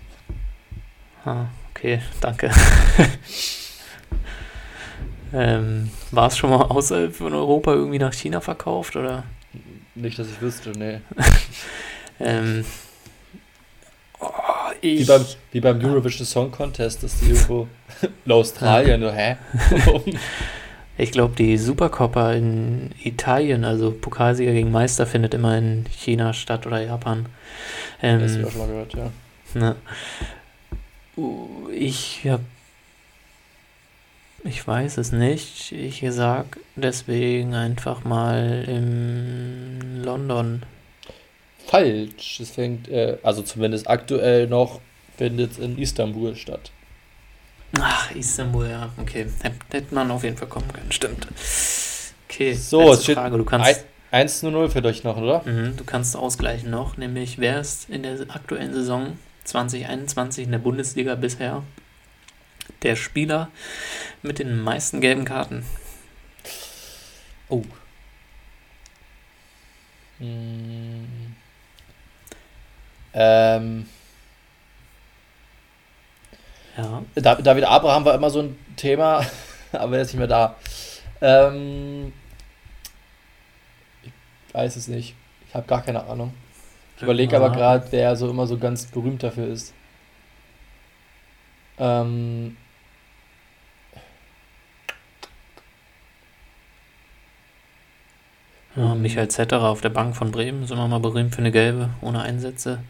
Ah, okay, danke. ähm, war es schon mal außerhalb von Europa irgendwie nach China verkauft oder? Nicht, dass ich wüsste, nee. Ähm, oh, Wie ich, beim, wie beim Eurovision Song Contest, dass die irgendwo in Australien, so, hä? ich glaube, die Supercoppa in Italien, also Pokalsieger gegen Meister, findet immer in China statt oder Japan. das Ähm, habe ich auch schon mal gehört, ja. ne. Uh, Ich hab, ich weiß es nicht. Ich sag deswegen einfach mal in London. Falsch. Es fängt, äh, also zumindest aktuell noch, findet es in Istanbul statt. Ach, Istanbul, ja, okay. Hätte man auf jeden Fall kommen können, stimmt. Okay, So, es steht Frage. Du kannst, 1 zu 0 für euch noch, oder? mhm, du kannst ausgleichen noch, nämlich wer ist in der aktuellen Saison 2021 in der Bundesliga bisher der Spieler mit den meisten gelben Karten? Oh. Hm. Ähm, Ja, Da- David Abraham war immer so ein Thema, aber er ist nicht mehr da. Ähm, ich weiß es nicht. Ich habe gar keine Ahnung. Ich überlege aber gerade, wer so immer so ganz berühmt dafür ist. Ähm, ja Michael Zetterer auf der Bank von Bremen ist immer mal berühmt für eine gelbe, ohne Einsätze.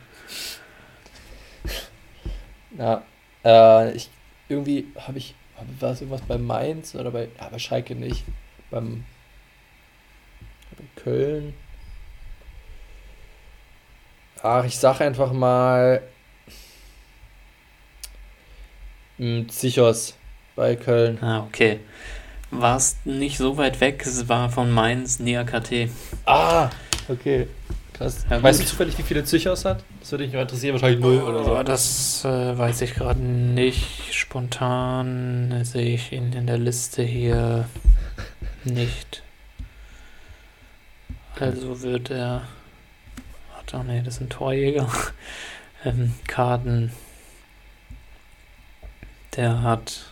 ja, äh, ich irgendwie habe ich hab- war es irgendwas bei Mainz oder bei ja, bei Schalke nicht, beim bei Köln. Ach, ich sag einfach mal Zichos bei Köln. Ah, okay. Warst nicht so weit weg, es war von Mainz Niakate. Ah, okay. Krass. Ja, weißt du zufällig, wie viele Zichos hat? Das würde mich mal interessieren, wahrscheinlich null oder so. Das äh, weiß ich gerade nicht. Spontan sehe ich ihn in der Liste hier nicht. Also wird er. Warte, nee, das sind Torjäger. ähm, Karten. Der hat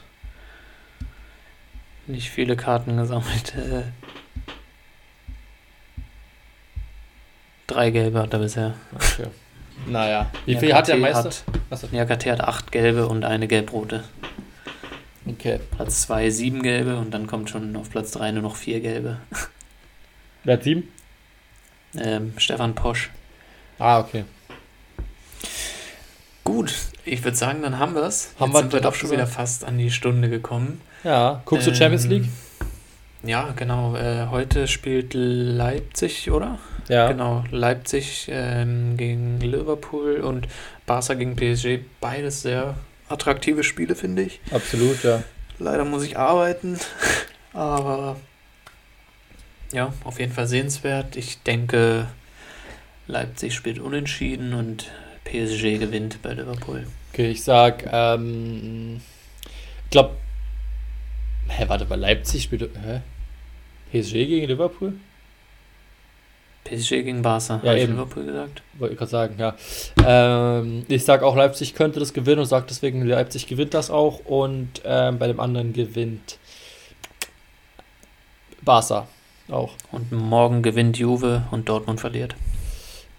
nicht viele Karten gesammelt. Äh, drei gelbe hat er bisher. Okay. Naja. Wie viel hat der Meister? Hat, ja, KT hat acht gelbe und eine gelb-rote. Okay. Platz 2 sieben gelbe und dann kommt schon auf Platz 3 nur noch vier gelbe. Wer hat sieben? Ähm, Stefan Posch. Ah, okay. Ich würde sagen, dann haben wir es. Haben Jetzt wir sind wir doch schon wieder fast an die Stunde gekommen. Ja. Guckst du Champions Ähm, League? Ja, genau. Äh, heute spielt Leipzig, oder? Ja. Genau, Leipzig ähm, gegen Liverpool und Barca gegen PSG. Beides sehr attraktive Spiele, finde ich. Absolut, ja. Leider muss ich arbeiten, aber ja, auf jeden Fall sehenswert. Ich denke, Leipzig spielt unentschieden und PSG gewinnt bei Liverpool. Okay, ich sag, ähm, ich glaube, hä, warte, bei Leipzig spielt, hä? PSG gegen Liverpool? PSG gegen Barca, Ja, habe ich. Liverpool gesagt. Wollte ich gerade sagen, ja. Ähm, ich sag auch, Leipzig könnte das gewinnen und sag deswegen, Leipzig gewinnt das auch und ähm, bei dem anderen gewinnt Barca auch. Und morgen gewinnt Juve und Dortmund verliert.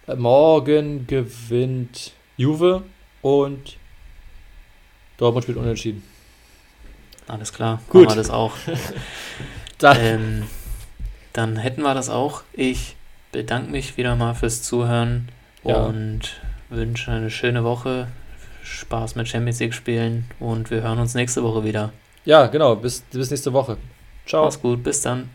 Äh, Morgen gewinnt Juve und Dortmund spielt unentschieden. Alles klar, Gut. haben wir das auch. Da, ähm, dann hätten wir das auch. Ich bedanke mich wieder mal fürs Zuhören Ja. und wünsche eine schöne Woche. Spaß mit Champions League spielen und wir hören uns nächste Woche wieder. Ja, genau. Bis, bis nächste Woche. Ciao. Mach's gut. Bis dann.